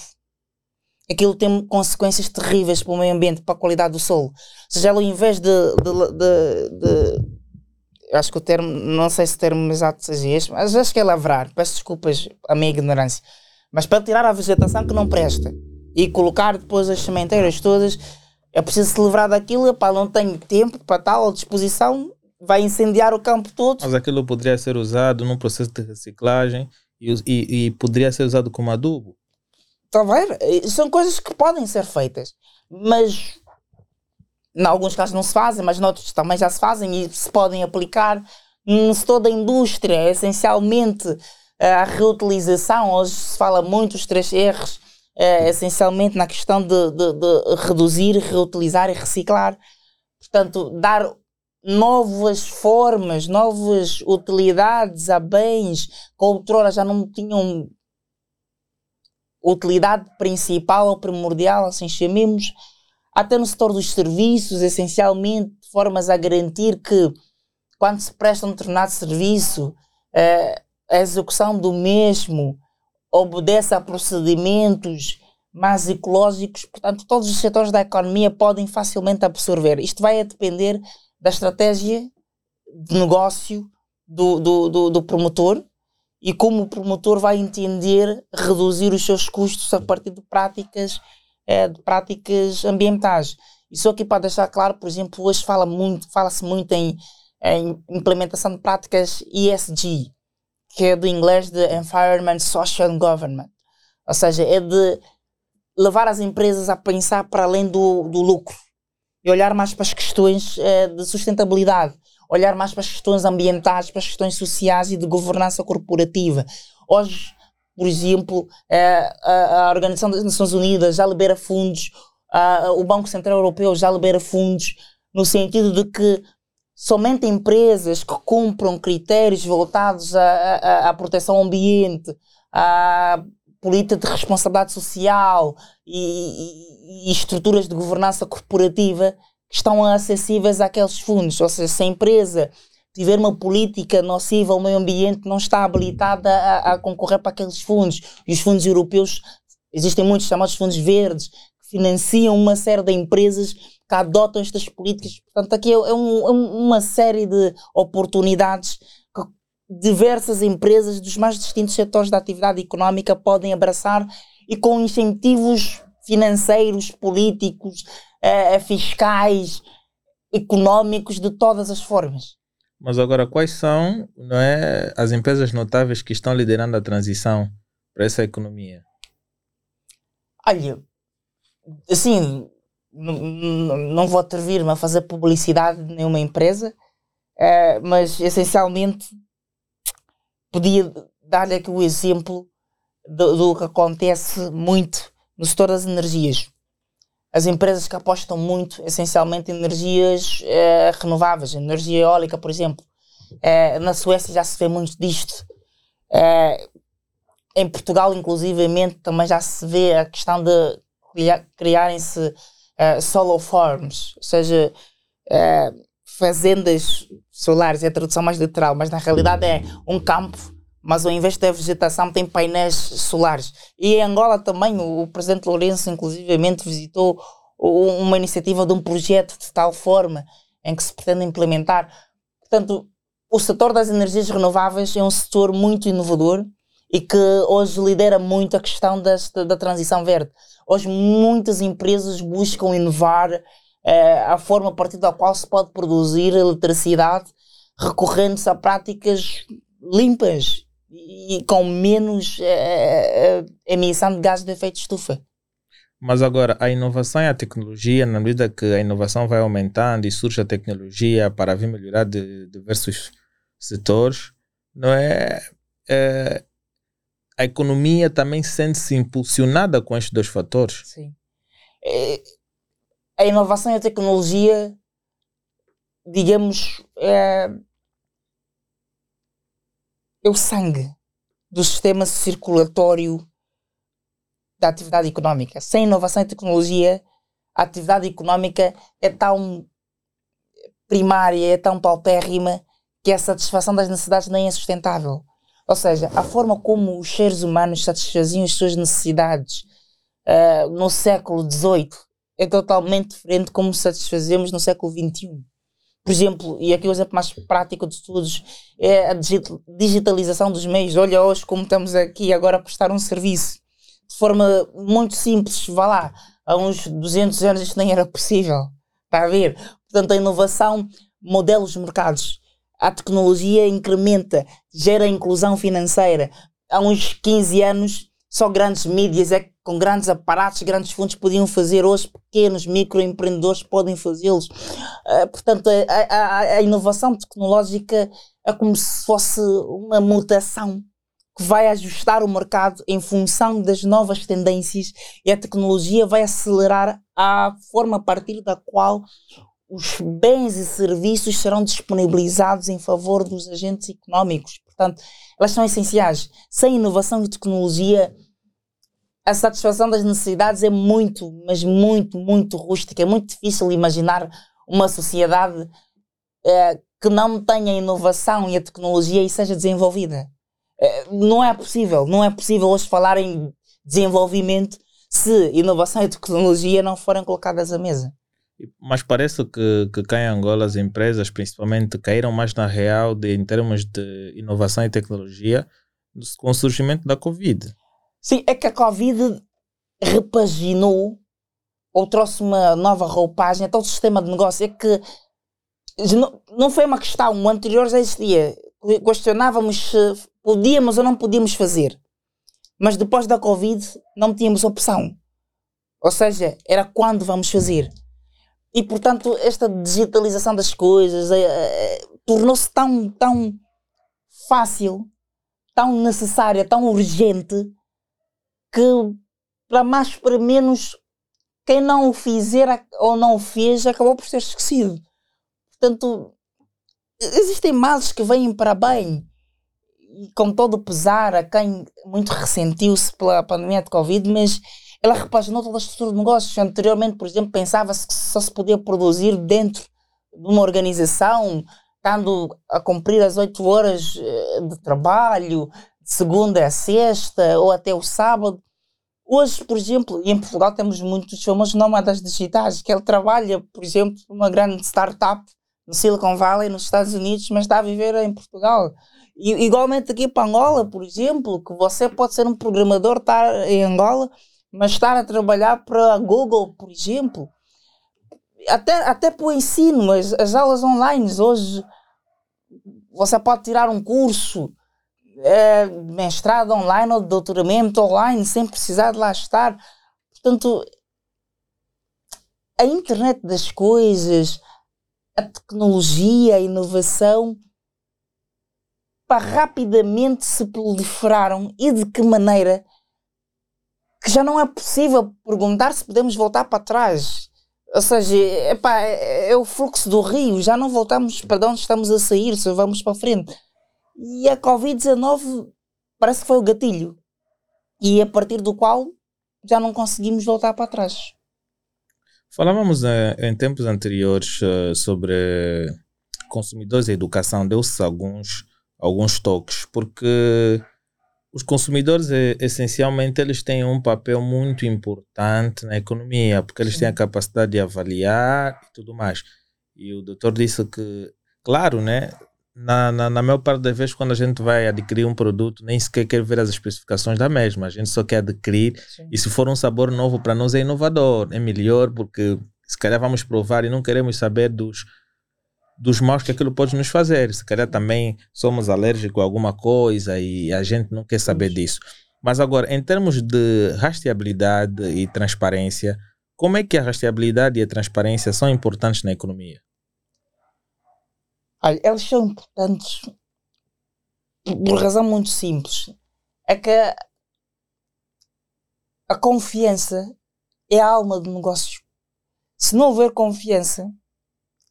aquilo tem consequências terríveis para o meio ambiente, para a qualidade do solo. Ou seja, ela ao invés de, de, de, de acho que o termo, não sei se o termo exato seja este, mas acho que é lavrar, peço desculpas à minha ignorância, mas para tirar a vegetação que não presta e colocar depois as sementeiras todas, é preciso se livrar daquilo, pá, não tenho tempo para tal disposição, vai incendiar o campo todo. Mas aquilo poderia ser usado num processo de reciclagem e, e, e poderia ser usado como adubo. Está a ver? Eh, são coisas que podem ser feitas, mas em alguns casos não se fazem, mas noutros também já se fazem e se podem aplicar no setor da indústria, essencialmente eh, a reutilização. Hoje se fala muito os três R's, é, essencialmente na questão de, de, de reduzir, reutilizar e reciclar. Portanto, dar novas formas, novas utilidades a bens que outrora já não tinham utilidade principal ou primordial, assim chamemos, até no setor dos serviços, essencialmente, formas a garantir que quando se presta um determinado serviço, eh, a execução do mesmo obedece a procedimentos mais ecológicos. Portanto, todos os setores da economia podem facilmente absorver. Isto vai depender da estratégia de negócio do, do, do, do promotor e como o promotor vai entender reduzir os seus custos a partir de práticas, é, de práticas ambientais. Isso aqui para deixar claro, por exemplo, hoje fala muito, fala-se muito em, em, implementação de práticas ESG, que é do inglês de Environment, Social and Government. Ou seja, é de levar as empresas a pensar para além do, do lucro e olhar mais para as questões é, de sustentabilidade, olhar mais para as questões ambientais, para as questões sociais e de governança corporativa. Hoje, por exemplo, é, a, Organização das Nações Unidas já libera fundos o Banco Central Europeu já libera fundos no sentido de que somente empresas que cumpram critérios voltados à, à, proteção ao ambiente, à política de responsabilidade social e, e, e estruturas de governança corporativa estão acessíveis àqueles fundos. Ou seja, se a empresa tiver uma política nociva ao meio ambiente, não está habilitada a, a concorrer para aqueles fundos. E os fundos europeus, existem muitos chamados fundos verdes, financiam uma série de empresas que adotam estas políticas. Portanto, aqui é, é, um, é uma série de oportunidades que diversas empresas dos mais distintos setores da atividade económica podem abraçar e com incentivos financeiros, políticos, eh, fiscais, económicos, de todas as formas. Mas agora, quais são não é, as empresas notáveis que estão liderando a transição para essa economia? Olha, assim, não vou atrever-me a fazer publicidade de nenhuma empresa, uh, mas essencialmente podia dar-lhe aqui o exemplo do, do, que acontece muito no setor das energias. As empresas que apostam muito, essencialmente, em energias uh, renováveis, energia eólica, por exemplo. Uh, na Suécia já se vê muito disto. em Portugal, inclusivamente, também já se vê a questão de criarem-se uh, solar farms, ou seja, uh, fazendas solares, é a tradução mais literal, mas na realidade é um campo, mas ao invés da vegetação tem painéis solares. E em Angola também, o, o presidente Lourenço, inclusivamente, visitou uma iniciativa de um projeto de tal forma em que se pretende implementar. Portanto, o setor das energias renováveis é um setor muito inovador e que hoje lidera muito a questão desta, da transição verde. Hoje muitas empresas buscam inovar eh, a forma a partir da qual se pode produzir eletricidade recorrendo-se a práticas limpas e com menos eh, emissão de gases de efeito de estufa. Mas agora, a inovação e a tecnologia, na medida que a inovação vai aumentando e surge a tecnologia para vir melhorar de diversos setores, não é, é a economia também sente-se impulsionada com estes dois fatores. Sim. É, a inovação e a tecnologia, digamos, é, é o sangue do sistema circulatório da atividade económica. Sem inovação e tecnologia, a atividade económica é tão primária, é tão paupérrima que a satisfação das necessidades nem é sustentável. Ou seja, a forma como os seres humanos satisfaziam as suas necessidades uh, no século XVIII é totalmente diferente como satisfazemos no século XXI. Por exemplo, e aqui o exemplo mais prático de todos é a digitalização dos meios. Olha hoje como estamos aqui agora a prestar um serviço de forma muito simples. Vá lá, há uns 200 anos isto nem era possível. Está a ver? Portanto, a inovação, modelos de mercados a tecnologia incrementa, gera inclusão financeira. Há uns 15 anos, só grandes mídias é com grandes aparatos, grandes fundos podiam fazer, hoje pequenos microempreendedores podem fazê-los. Uh, portanto, a, a, a, inovação tecnológica é como se fosse uma mutação que vai ajustar o mercado em função das novas tendências e a tecnologia vai acelerar a forma a partir da qual os bens e serviços serão disponibilizados em favor dos agentes económicos. Portanto, elas são essenciais. Sem inovação e tecnologia, a satisfação das necessidades é muito, mas muito, muito rústica. É muito difícil imaginar uma sociedade é, que não tenha inovação e a tecnologia e seja desenvolvida. É, não é possível. Não é possível hoje falar em desenvolvimento se inovação e tecnologia não forem colocadas à mesa. Mas parece que, que cá em Angola as empresas, principalmente, caíram mais na real de, em termos de inovação e tecnologia com o surgimento da Covid. Sim, é que a Covid repaginou ou trouxe uma nova roupagem a todo o sistema de negócio. É que não, foi uma questão, o anterior já existia. Questionávamos se podíamos ou não podíamos fazer. Mas depois da Covid não tínhamos opção. Ou seja, era quando vamos fazer. E portanto, esta digitalização das coisas é, é, tornou-se tão, tão fácil, tão necessária, tão urgente, que para mais para menos, quem não o fizer ou não o fez acabou por ser esquecido. Portanto, existem males que vêm para bem. E com todo o pesar a quem muito ressentiu-se pela pandemia de Covid, mas ela repaginou toda a estrutura de negócios. Anteriormente, por exemplo, pensava-se que só se podia produzir dentro de uma organização, estando a cumprir as oito horas eh, de trabalho, de segunda a sexta ou até o sábado. Hoje, por exemplo, em Portugal temos muitos famosos nómadas digitais, que ele trabalha, por exemplo, numa grande startup no Silicon Valley, nos Estados Unidos, mas está a viver em Portugal. E, igualmente aqui para Angola, por exemplo, que você pode ser um programador, estar em Angola, mas estar a trabalhar para a Google, por exemplo, até, até para o ensino, as, as aulas online, hoje você pode tirar um curso, é, mestrado online ou doutoramento online, sem precisar de lá estar. Portanto, a internet das coisas, a tecnologia, a inovação, para rapidamente se proliferaram e de que maneira que já não é possível perguntar se podemos voltar para trás. Ou seja, epá, é, é o fluxo do rio, já não voltamos para onde estamos a sair, só vamos para frente. E a Covid-19 parece que foi o gatilho. E a partir do qual já não conseguimos voltar para trás. Falávamos eh, em tempos anteriores eh, sobre consumidores e educação, deu-se alguns, alguns toques, porque os consumidores, é, essencialmente, eles têm um papel muito importante na economia, porque eles têm a capacidade de avaliar e tudo mais. E o doutor disse que, claro, né, na, na, na maior parte das vezes, quando a gente vai adquirir um produto, nem sequer quer ver as especificações da mesma, a gente só quer adquirir. Sim. E se for um sabor novo para nós, é inovador, é melhor, porque se calhar vamos provar e não queremos saber dos dos maus que aquilo pode nos fazer. Se calhar também somos alérgicos a alguma coisa e a gente não quer saber disso. Mas agora, em termos de rastreabilidade e transparência, como é que a rastreabilidade e a transparência são importantes na economia? Olha, elas são importantes por razão muito simples. É que a confiança é a alma do negócio. Se não houver confiança,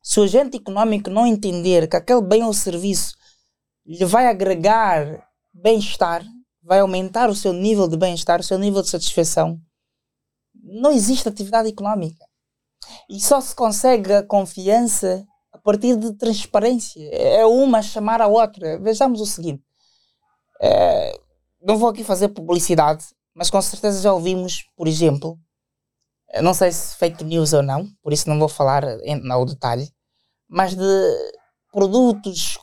se o agente econômico não entender que aquele bem ou serviço lhe vai agregar bem-estar, vai aumentar o seu nível de bem-estar, o seu nível de satisfação, não existe atividade econômica. E só se consegue a confiança a partir de transparência. É uma chamar a outra. Vejamos o seguinte: é, não vou aqui fazer publicidade, mas com certeza já ouvimos, por exemplo, não sei se fake news ou não, por isso não vou falar em, ao detalhe, mas de produtos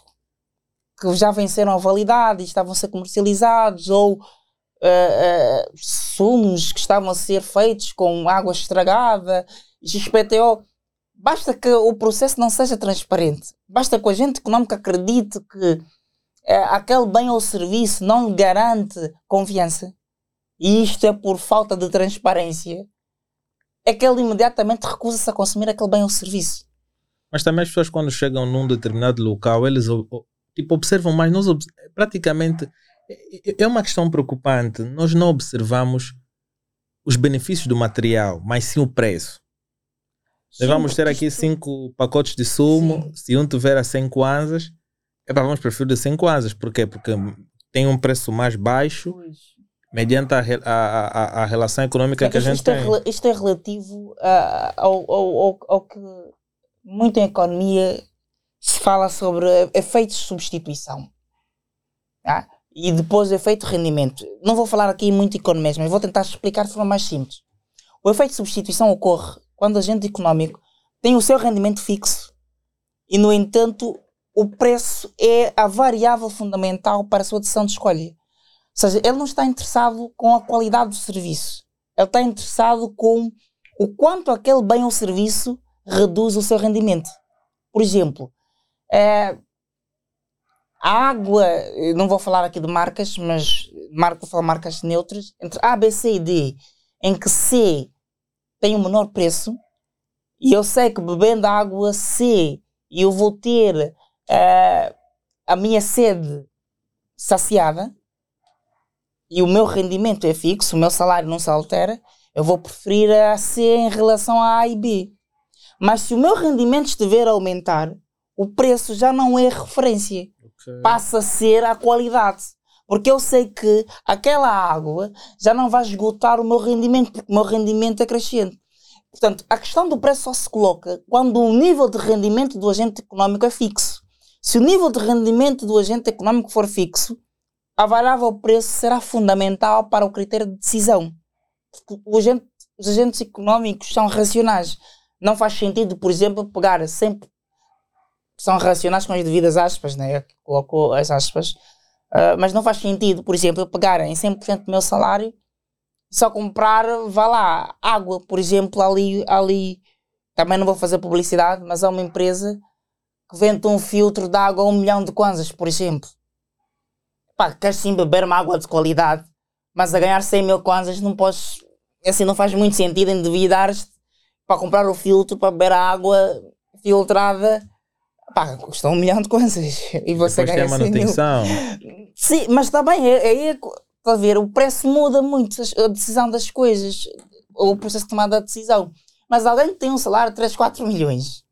que já venceram a validade e estavam a ser comercializados ou uh, uh, sumos que estavam a ser feitos com água estragada, XPTO. Basta que o processo não seja transparente. Basta que a gente económico acredite que uh, aquele bem ou serviço não garante confiança. E isto é por falta de transparência é que ele imediatamente recusa-se a consumir aquele bem ou serviço. Mas também as pessoas quando chegam num determinado local, eles tipo, observam mais, nós praticamente é, é, é uma questão preocupante. Nós não observamos os benefícios do material, mas sim o preço. Vamos ter aqui cinco pacotes de sumo, sim. se um tiver a 100 kwanzas, é para vamos preferir de 100 kwanzas. Por quê? Porque tem um preço mais baixo pois mediante a, a, a, a relação econômica que a gente é tem. É, isto é relativo ao, ao, ao, ao, que muito em economia se fala sobre efeitos de substituição. Tá? E depois efeito de rendimento. Não vou falar aqui muito economia, mas vou tentar explicar de forma mais simples. O efeito de substituição ocorre quando o agente económico tem o seu rendimento fixo e, no entanto, o preço é a variável fundamental para a sua decisão de escolha. Ou seja, ele não está interessado com a qualidade do serviço. Ele está interessado com o quanto aquele bem ou serviço reduz o seu rendimento. Por exemplo, é, a água, não vou falar aqui de marcas, mas marca, vou falar marcas neutras, entre A, B, C e D, em que C tem o um menor preço, e eu sei que bebendo água C eu vou ter uh, a minha sede saciada e o meu rendimento é fixo, o meu salário não se altera, eu vou preferir a C em relação a A e B. Mas se o meu rendimento estiver a aumentar, o preço já não é referência. Okay. Passa a ser a qualidade. Porque eu sei que aquela água já não vai esgotar o meu rendimento, porque o meu rendimento é crescente. Portanto, a questão do preço só se coloca quando o nível de rendimento do agente económico é fixo. Se o nível de rendimento do agente económico for fixo, a variável preço será fundamental para o critério de decisão. Porque agente, os agentes económicos são racionais. Não faz sentido, por exemplo, pegar sempre. São racionais com as devidas aspas, né? Colocou as aspas. Uh, mas não faz sentido, por exemplo, eu pegar em 100% do meu salário e só comprar, vá lá, água, por exemplo, ali, ali. Também não vou fazer publicidade, mas há uma empresa que vende um filtro de água a um milhão de kwanzas, por exemplo. Pá, queres sim beber uma água de qualidade, mas a ganhar 100 mil kwanzas não podes. Assim, não faz muito sentido endividar-te para comprar o filtro para beber a água filtrada pá, custa um milhão de coisas [laughs] e você ganha tem manutenção. Mil. Sim, mas também é, é, é, a ver, o preço muda muito a decisão das coisas, ou o processo de tomada da decisão. Mas alguém que tem um salário de 3, 4 milhões,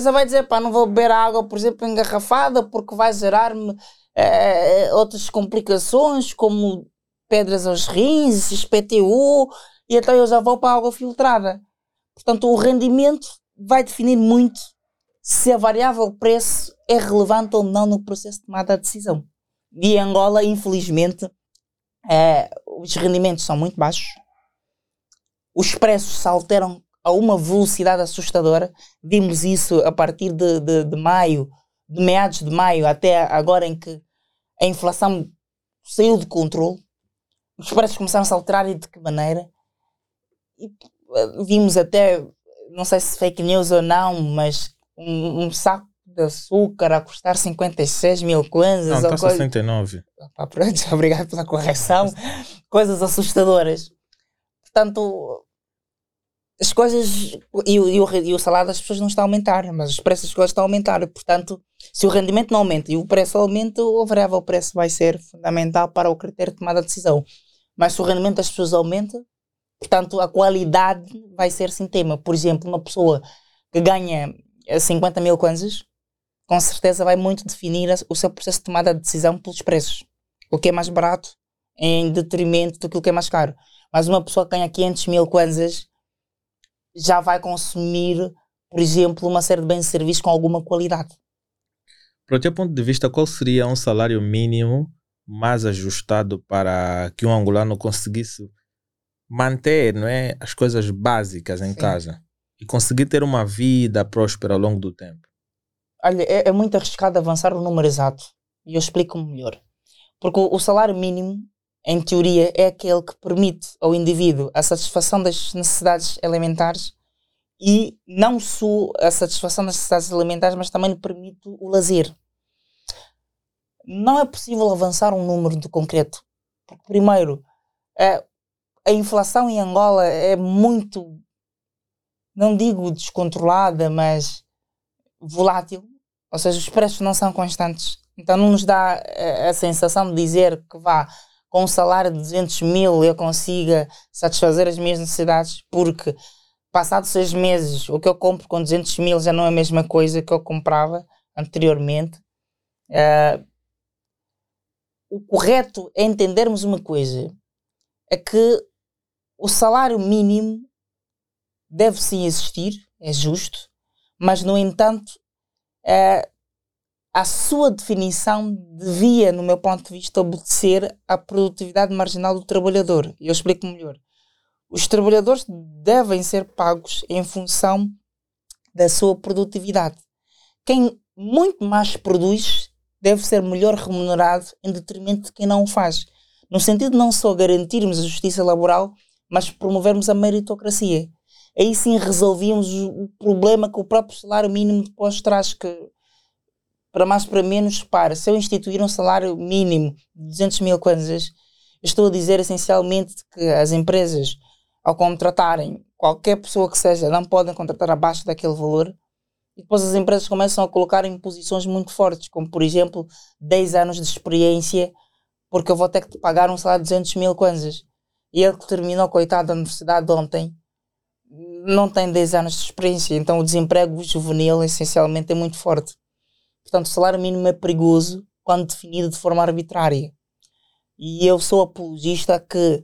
só vai dizer, pá, não vou beber água, por exemplo, engarrafada, porque vai gerar-me é, outras complicações, como pedras aos rins, SPTU, e então eu já vou para a água filtrada. Portanto, o rendimento vai definir muito se a variável preço é relevante ou não no processo de tomada de decisão. E em Angola, infelizmente, é, os rendimentos são muito baixos, os preços se alteram a uma velocidade assustadora. Vimos isso a partir de, de, de maio, de meados de maio até agora em que a inflação saiu de controle. Os preços começaram -se a alterar e de que maneira? E vimos até, não sei se fake news ou não, mas um, um saco de açúcar a custar 56 mil kwanzas. Não, está coisa... 69. Ah, pronto, [laughs] obrigado pela correção. coisas assustadoras. Portanto, as coisas e, o, e, o, e o salário das pessoas não está a aumentar, mas os preços das coisas estão a aumentar. Portanto, se o rendimento não aumenta e o preço aumenta, o variável preço vai ser fundamental para o critério de tomada de decisão. Mas se o rendimento das pessoas aumenta, Portanto, a qualidade vai ser sem tema. Por exemplo, uma pessoa que ganha 50 eh, mil kwanzas, com certeza vai muito definir o seu processo de tomada de decisão pelos preços. O que é mais barato em detrimento do que é mais caro. Mas uma pessoa que ganha 500 mil kwanzas já vai consumir, por exemplo, uma série de bens e serviços com alguma qualidade. Para o teu ponto de vista, qual seria um salário mínimo mais ajustado para que um angolano conseguisse manter não é, as coisas básicas em Sim. casa e conseguir ter uma vida próspera ao longo do tempo? Olha, é, é muito arriscado avançar o número exato e eu explico melhor. Porque o, o salário mínimo, em teoria, é aquele que permite ao indivíduo a satisfação das necessidades elementares e não só a satisfação das necessidades alimentares, mas também lhe permite o lazer. Não é possível avançar um número de concreto. Porque, primeiro, a inflação em Angola é muito, não digo descontrolada, mas volátil. Ou seja, os preços não são constantes. Então não nos dá a, eh, a sensação de dizer que vá com um salário de 200 mil eu consiga satisfazer as minhas necessidades, porque passados seis meses o que eu compro com 200 mil já não é a mesma coisa que eu comprava anteriormente. Uh, o correto é entendermos uma coisa: é que o salário mínimo deve sim existir, é justo, mas, no entanto, a sua definição devia, no meu ponto de vista, obedecer à produtividade marginal do trabalhador. Eu explico melhor. Os trabalhadores devem ser pagos em função da sua produtividade. Quem muito mais produz deve ser melhor remunerado em detrimento de quem não o faz. No sentido de não só garantirmos a justiça laboral, mas promovermos a meritocracia. Aí sim resolvíamos o problema que o próprio salário mínimo depois traz, que para mais para menos, para se eu instituir um salário mínimo de 200 mil kwanzas, estou a dizer essencialmente que as empresas, ao contratarem qualquer pessoa que seja, não podem contratar abaixo daquele valor, e depois as empresas começam a colocar em posições muito fortes, como por exemplo 10 anos de experiência, porque eu vou ter que te pagar um salário de 200 mil kwanzas. E ele que terminou, coitado, da universidade ontem, não tem 10 anos de experiência, então o desemprego juvenil essencialmente é muito forte. Portanto, o salário mínimo é perigoso quando definido de forma arbitrária. E eu sou apologista que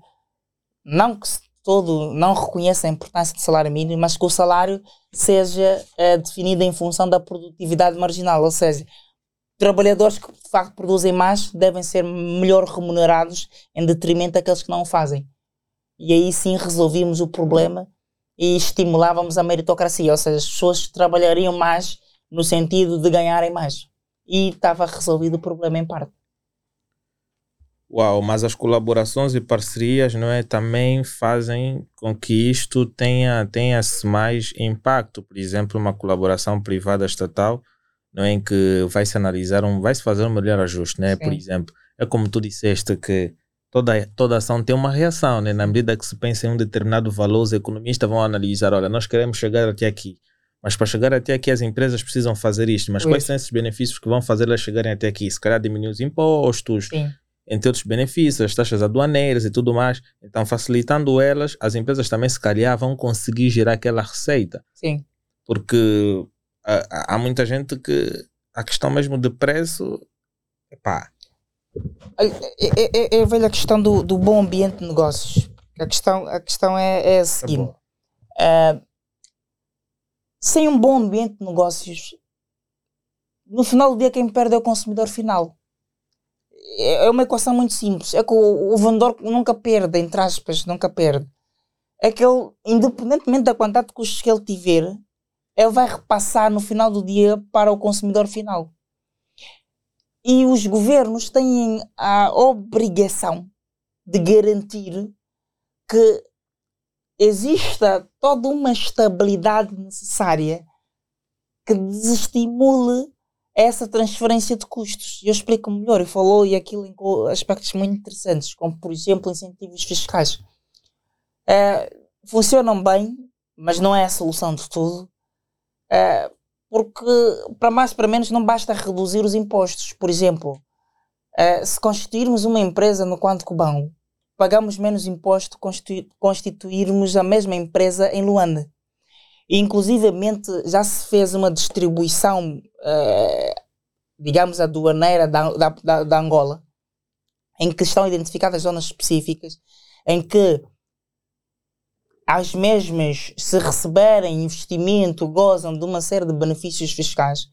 não que todo não reconheça a importância do salário mínimo, mas que o salário seja é, definido em função da produtividade marginal, ou seja, trabalhadores que de facto produzem mais devem ser melhor remunerados em detrimento daqueles que não o fazem. E aí sim resolvimos o problema e estimulávamos a meritocracia, ou seja, as pessoas trabalhariam mais no sentido de ganharem mais. E estava resolvido o problema em parte. Uau, mas as colaborações e parcerias não é, também fazem com que isto tenha, tenha mais impacto. Por exemplo, uma colaboração privada estatal, não é, em que vai se analisar, um, vai se fazer um melhor ajuste, né? Por exemplo, é como tu disseste que toda, toda ação tem uma reação, né? Na medida que se pensa em um determinado valor, os economistas vão analisar, olha, nós queremos chegar até aqui, mas para chegar até aqui as empresas precisam fazer isto, mas quais são esses benefícios que vão fazer elas chegarem até aqui? Se calhar diminuir os impostos, Sim entre outros benefícios, as taxas aduaneiras e tudo mais. Então, facilitando elas, as empresas também, se calhar, vão conseguir gerar aquela receita. Sim. Porque há, há muita gente que a questão mesmo de preço, pá. É, é, é, é a velha questão do, do bom ambiente de negócios. A questão, a questão é, é a seguinte: uh, sem um bom ambiente de negócios, no final do dia, quem perde é o consumidor final é, é uma equação muito simples. É que o, o vendedor nunca perde, entre aspas, nunca perde. É que ele, independentemente da quantidade de custos que ele tiver, ele vai repassar no final do dia para o consumidor final. E os governos têm a obrigação de garantir que exista toda uma estabilidade necessária que desestimule essa transferência de custos. Eu explico melhor e falou e aquilo em aspectos muito interessantes, como por exemplo incentivos fiscais. É, funcionam bem, mas não é a solução de tudo, é, porque para mais para menos não basta reduzir os impostos. Por exemplo, é, se constituirmos uma empresa no Quanto Cubão, pagamos menos imposto constituirmos a mesma empresa em Luanda. E, inclusivamente já se fez uma distribuição, uh, digamos, aduaneira da, da, da Angola, em que estão identificadas zonas específicas, em que as mesmas, se receberem investimento, gozam de uma série de benefícios fiscais,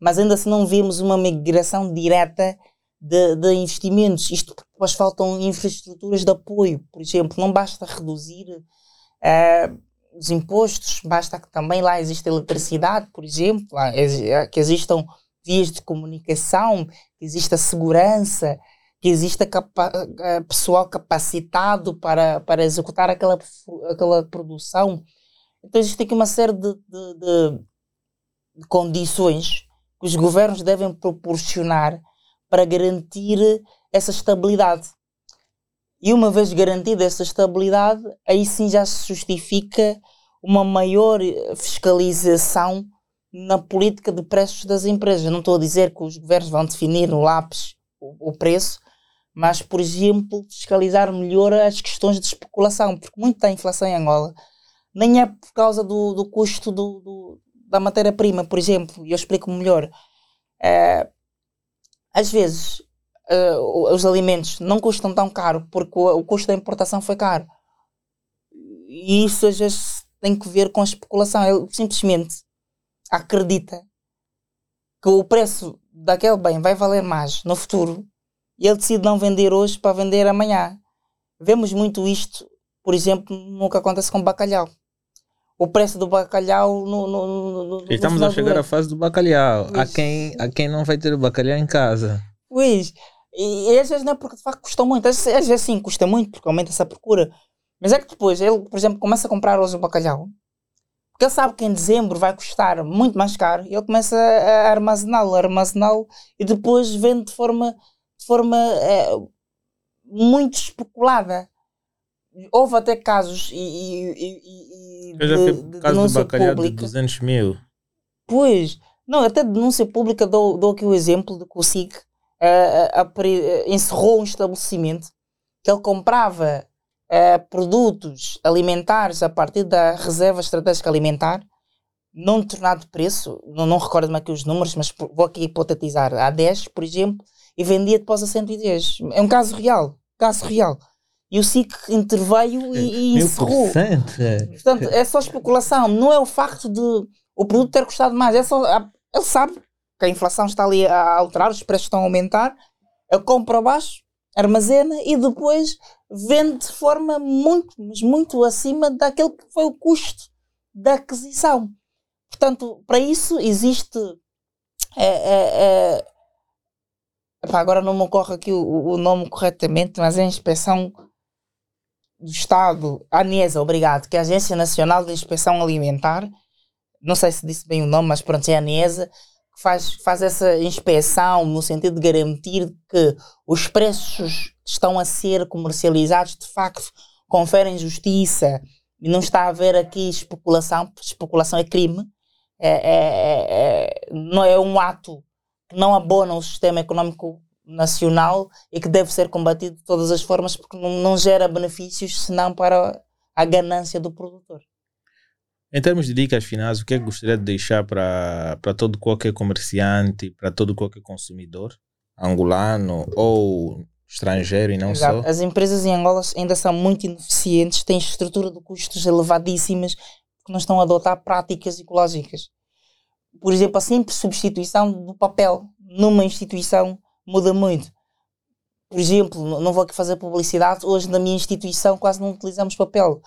mas ainda se não vemos uma migração direta de, de investimentos. Isto porque depois faltam infraestruturas de apoio, por exemplo, não basta reduzir uh, os impostos, basta que também lá exista eletricidade, por exemplo, é, que existam vias de comunicação, que exista segurança, que exista capa pessoal capacitado para, para executar aquela, aquela produção. Então existe aqui uma série de, de, de, de condições que os governos devem proporcionar para garantir essa estabilidade. E uma vez garantida essa estabilidade, aí sim já se justifica uma maior fiscalização na política de preços das empresas. Não estou a dizer que os governos vão definir no lápis o, o preço, mas, por exemplo, fiscalizar melhor as questões de especulação, porque muita inflação em Angola nem é por causa do, do custo do, do da matéria-prima, por exemplo, e eu explico melhor. É, às vezes, uh, os alimentos não custam tão caro porque o, o, custo da importação foi caro. E isso às vezes tem que ver com a especulação. Ele simplesmente acredita que o preço daquele bem vai valer mais no futuro e ele decide não vender hoje para vender amanhã. Vemos muito isto por exemplo, nunca acontece com bacalhau. O preço do bacalhau no, no, no, no Estamos a chegar à fase do bacalhau. Há quem, há quem não vai ter o bacalhau em casa. Pois, e, às vezes não é porque de facto custa muito. Às vezes, às vezes sim, custa muito porque aumenta essa procura. Mas é que depois ele, por exemplo, começa a comprar hoje o bacalhau porque ele sabe que em dezembro vai custar muito mais caro e ele começa a armazená-lo, armazená-lo e depois vende de forma, de forma é, muito especulada. Houve até casos e, e, e, e Eu já de, de caso de bacalhau pública. de 200 mil. Pois, não, até de denúncia pública dou, dou aqui o exemplo de que o SIC uh, encerrou um estabelecimento que ele comprava uh, produtos alimentares a partir da reserva estratégica alimentar, num determinado preço, não, não recordo-me aqui os números, mas vou aqui hipotetizar, a 10, por exemplo, e vendia depois a 110. É um caso real, caso real. E o SIC interveio e, e encerrou. Portanto, é só especulação, não é o facto de o produto ter custado mais, é só, ele sabe que a inflação está ali a alterar, os preços estão a aumentar, ele compra abaixo, armazena e depois vende de forma muito, mas muito acima daquele que foi o custo da aquisição. Portanto, para isso existe. É, é, é, agora não me ocorre aqui o, o, nome corretamente, mas é a inspeção do Estado, ANESA, obrigado, que é a Agência Nacional de Inspeção Alimentar. Não sei se disse bem o nome, mas pronto, é a ANESA faz, faz essa inspeção no sentido de garantir que os preços que estão a ser comercializados de facto conferem justiça e não está a haver aqui especulação, especulação é crime, é, é, é, é não é um ato que não abona o sistema económico nacional e que deve ser combatido de todas as formas porque não, não gera benefícios senão para a ganância do produtor. Em termos de dicas finais, o que é que gostaria de deixar para, para todo qualquer comerciante, para todo qualquer consumidor angolano ou estrangeiro e não Exato. só? As empresas em Angola ainda são muito ineficientes, têm estrutura de custos elevadíssimas porque não estão a adotar práticas ecológicas. Por exemplo, a simples substituição do papel numa instituição muda muito. Por exemplo, não vou aqui fazer publicidade, hoje na minha instituição quase não utilizamos papel.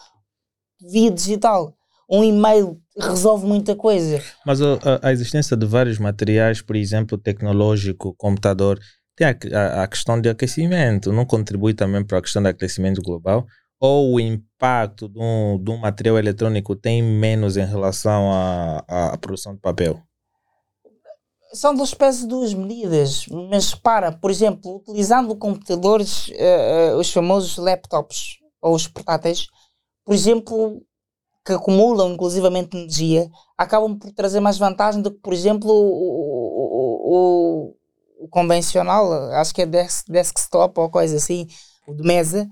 Via digital um e-mail resolve muita coisa. Mas a, a, existência de vários materiais, por exemplo, tecnológico, computador, tem a, a, a, questão de aquecimento, não contribui também para a questão do aquecimento global? Ou o impacto de um, de um material eletrônico tem menos em relação à, à produção de papel? São duas espécies duas medidas, mas para, por exemplo, utilizando computadores, uh, os famosos laptops ou os portáteis, por exemplo, que acumulam inclusivamente energia, acabam por trazer mais vantagem do que, por exemplo, o, o, o convencional, acho que é desk, desktop ou coisa assim, o de mesa,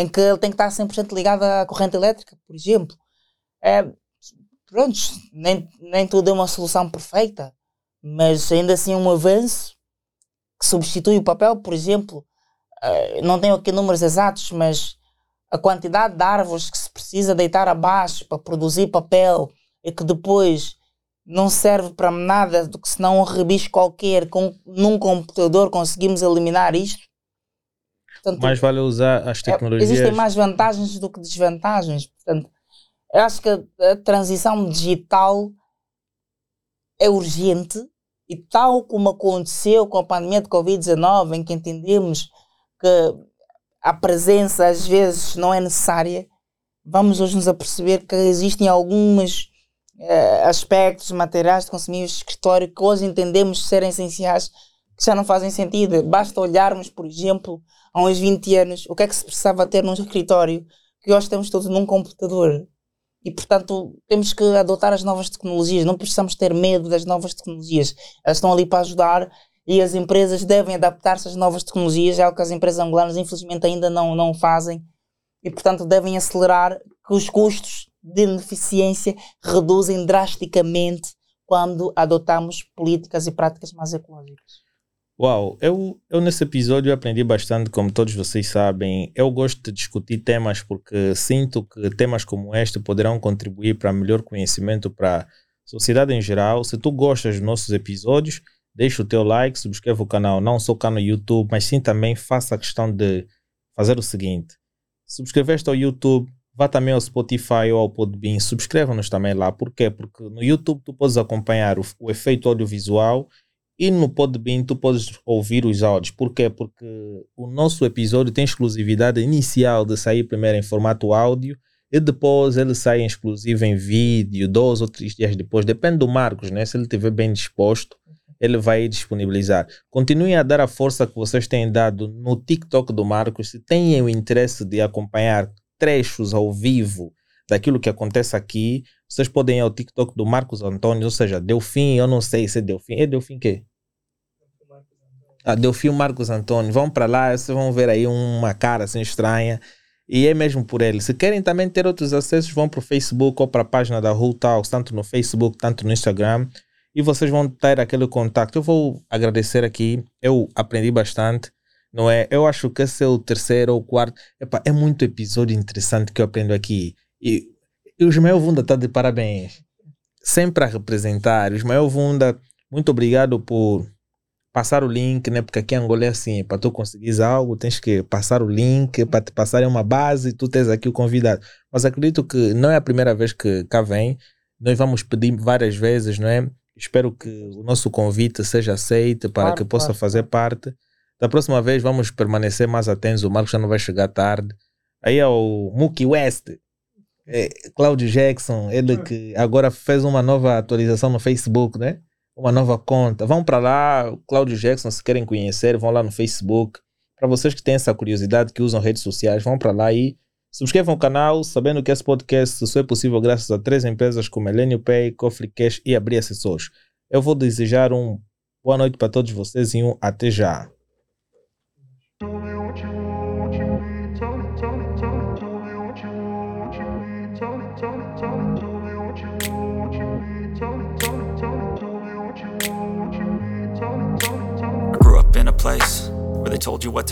em que ele tem que estar 100% ligado à corrente elétrica, por exemplo. É, pronto, nem, nem tudo é uma solução perfeita, mas ainda assim é um avanço que substitui o papel, por exemplo. Uh, não tenho aqui números exatos, mas a quantidade de árvores que se precisa deitar abaixo para produzir papel e que depois não serve para nada do que senão um rebicho qualquer com num computador conseguimos eliminar isto. Portanto, mais vale usar as é, tecnologias. Existem mais vantagens do que desvantagens. Portanto, eu acho que a, a transição digital é urgente e tal como aconteceu com a pandemia de Covid-19, em que entendemos que a presença às vezes não é necessária, vamos hoje nos aperceber que existem alguns uh, aspectos materiais de consumíveis de escritório que hoje entendemos serem essenciais que já não fazem sentido. Basta olharmos, por exemplo, há uns 20 anos, o que é que se precisava ter num escritório que hoje temos todos num computador. E, portanto, temos que adotar as novas tecnologias. Não precisamos ter medo das novas tecnologias. Elas estão ali para ajudar e as empresas devem adaptar-se às novas tecnologias, é algo que as empresas angolanas infelizmente ainda não, não fazem e portanto devem acelerar que os custos de ineficiência reduzem drasticamente quando adotamos políticas e práticas mais ecológicas. Uau, eu, eu nesse episódio aprendi bastante, como todos vocês sabem. Eu gosto de discutir temas porque sinto que temas como este poderão contribuir para melhor conhecimento para a sociedade em geral. Se tu gostas dos nossos episódios, deixa o teu like, subscreva o canal, não só cá no YouTube, mas sim também faça a questão de fazer o seguinte: subscreveste ao YouTube, vá também ao Spotify ou ao Podbean, subscreva-nos também lá. Por quê? Porque no YouTube tu podes acompanhar o, o efeito audiovisual e no Podbean tu podes ouvir os áudios. Por quê? Porque o nosso episódio tem exclusividade inicial de sair primeiro em formato áudio e depois ele sai em exclusivo em vídeo, dois ou três dias depois. Depende do Marcos, né? Se ele estiver bem disposto, ele vai disponibilizar. Continuem a dar a força que vocês têm dado no TikTok do Marcos. Se têm o interesse de acompanhar trechos ao vivo daquilo que acontece aqui, vocês podem ir ao TikTok do Marcos Antônio, ou seja, Delfim, eu não sei se é Delfim. É Delfim quê? Ah, Delfim Marcos Antônio. Vão para lá, vocês vão ver aí uma cara assim estranha. E é mesmo por ele. Se querem também ter outros acessos, vão para o Facebook ou para a página da Who Talks, tanto no Facebook, tanto no Instagram. E vocês vão ter aquele contato. Eu vou agradecer aqui. Eu aprendi bastante não é? Eu acho que esse é o terceiro ou quarto. Epa, é muito episódio interessante que eu aprendo aqui. E, e o Ismael Vunda está de parabéns. Sempre a representar. Ismael Vunda, muito obrigado por passar o link, né? Porque aqui em Angola é assim, para tu conseguires algo, tens que passar o link, para te passarem uma base, tu tens aqui o convidado. Mas acredito que não é a primeira vez que cá vem, nós vamos pedir várias vezes, não é? Espero que o nosso convite seja aceito para claro, que possa claro. fazer parte. Da próxima vez vamos permanecer mais atentos. O Marcos já não vai chegar tarde. Aí é o Mookie West, é, Claudio Jackson, ele que agora fez uma nova atualização no Facebook, né? Uma nova conta. Vão para lá, Claudio Jackson, se querem conhecer, vão lá no Facebook. Para vocês que têm essa curiosidade, que usam redes sociais, vão para lá e subscrevam o canal, sabendo que esse podcast só é possível graças a três empresas como Elenio Pay, Coffee Cash e Abrir Acessores. Eu vou desejar um boa noite para todos vocês e um até já. Told you what to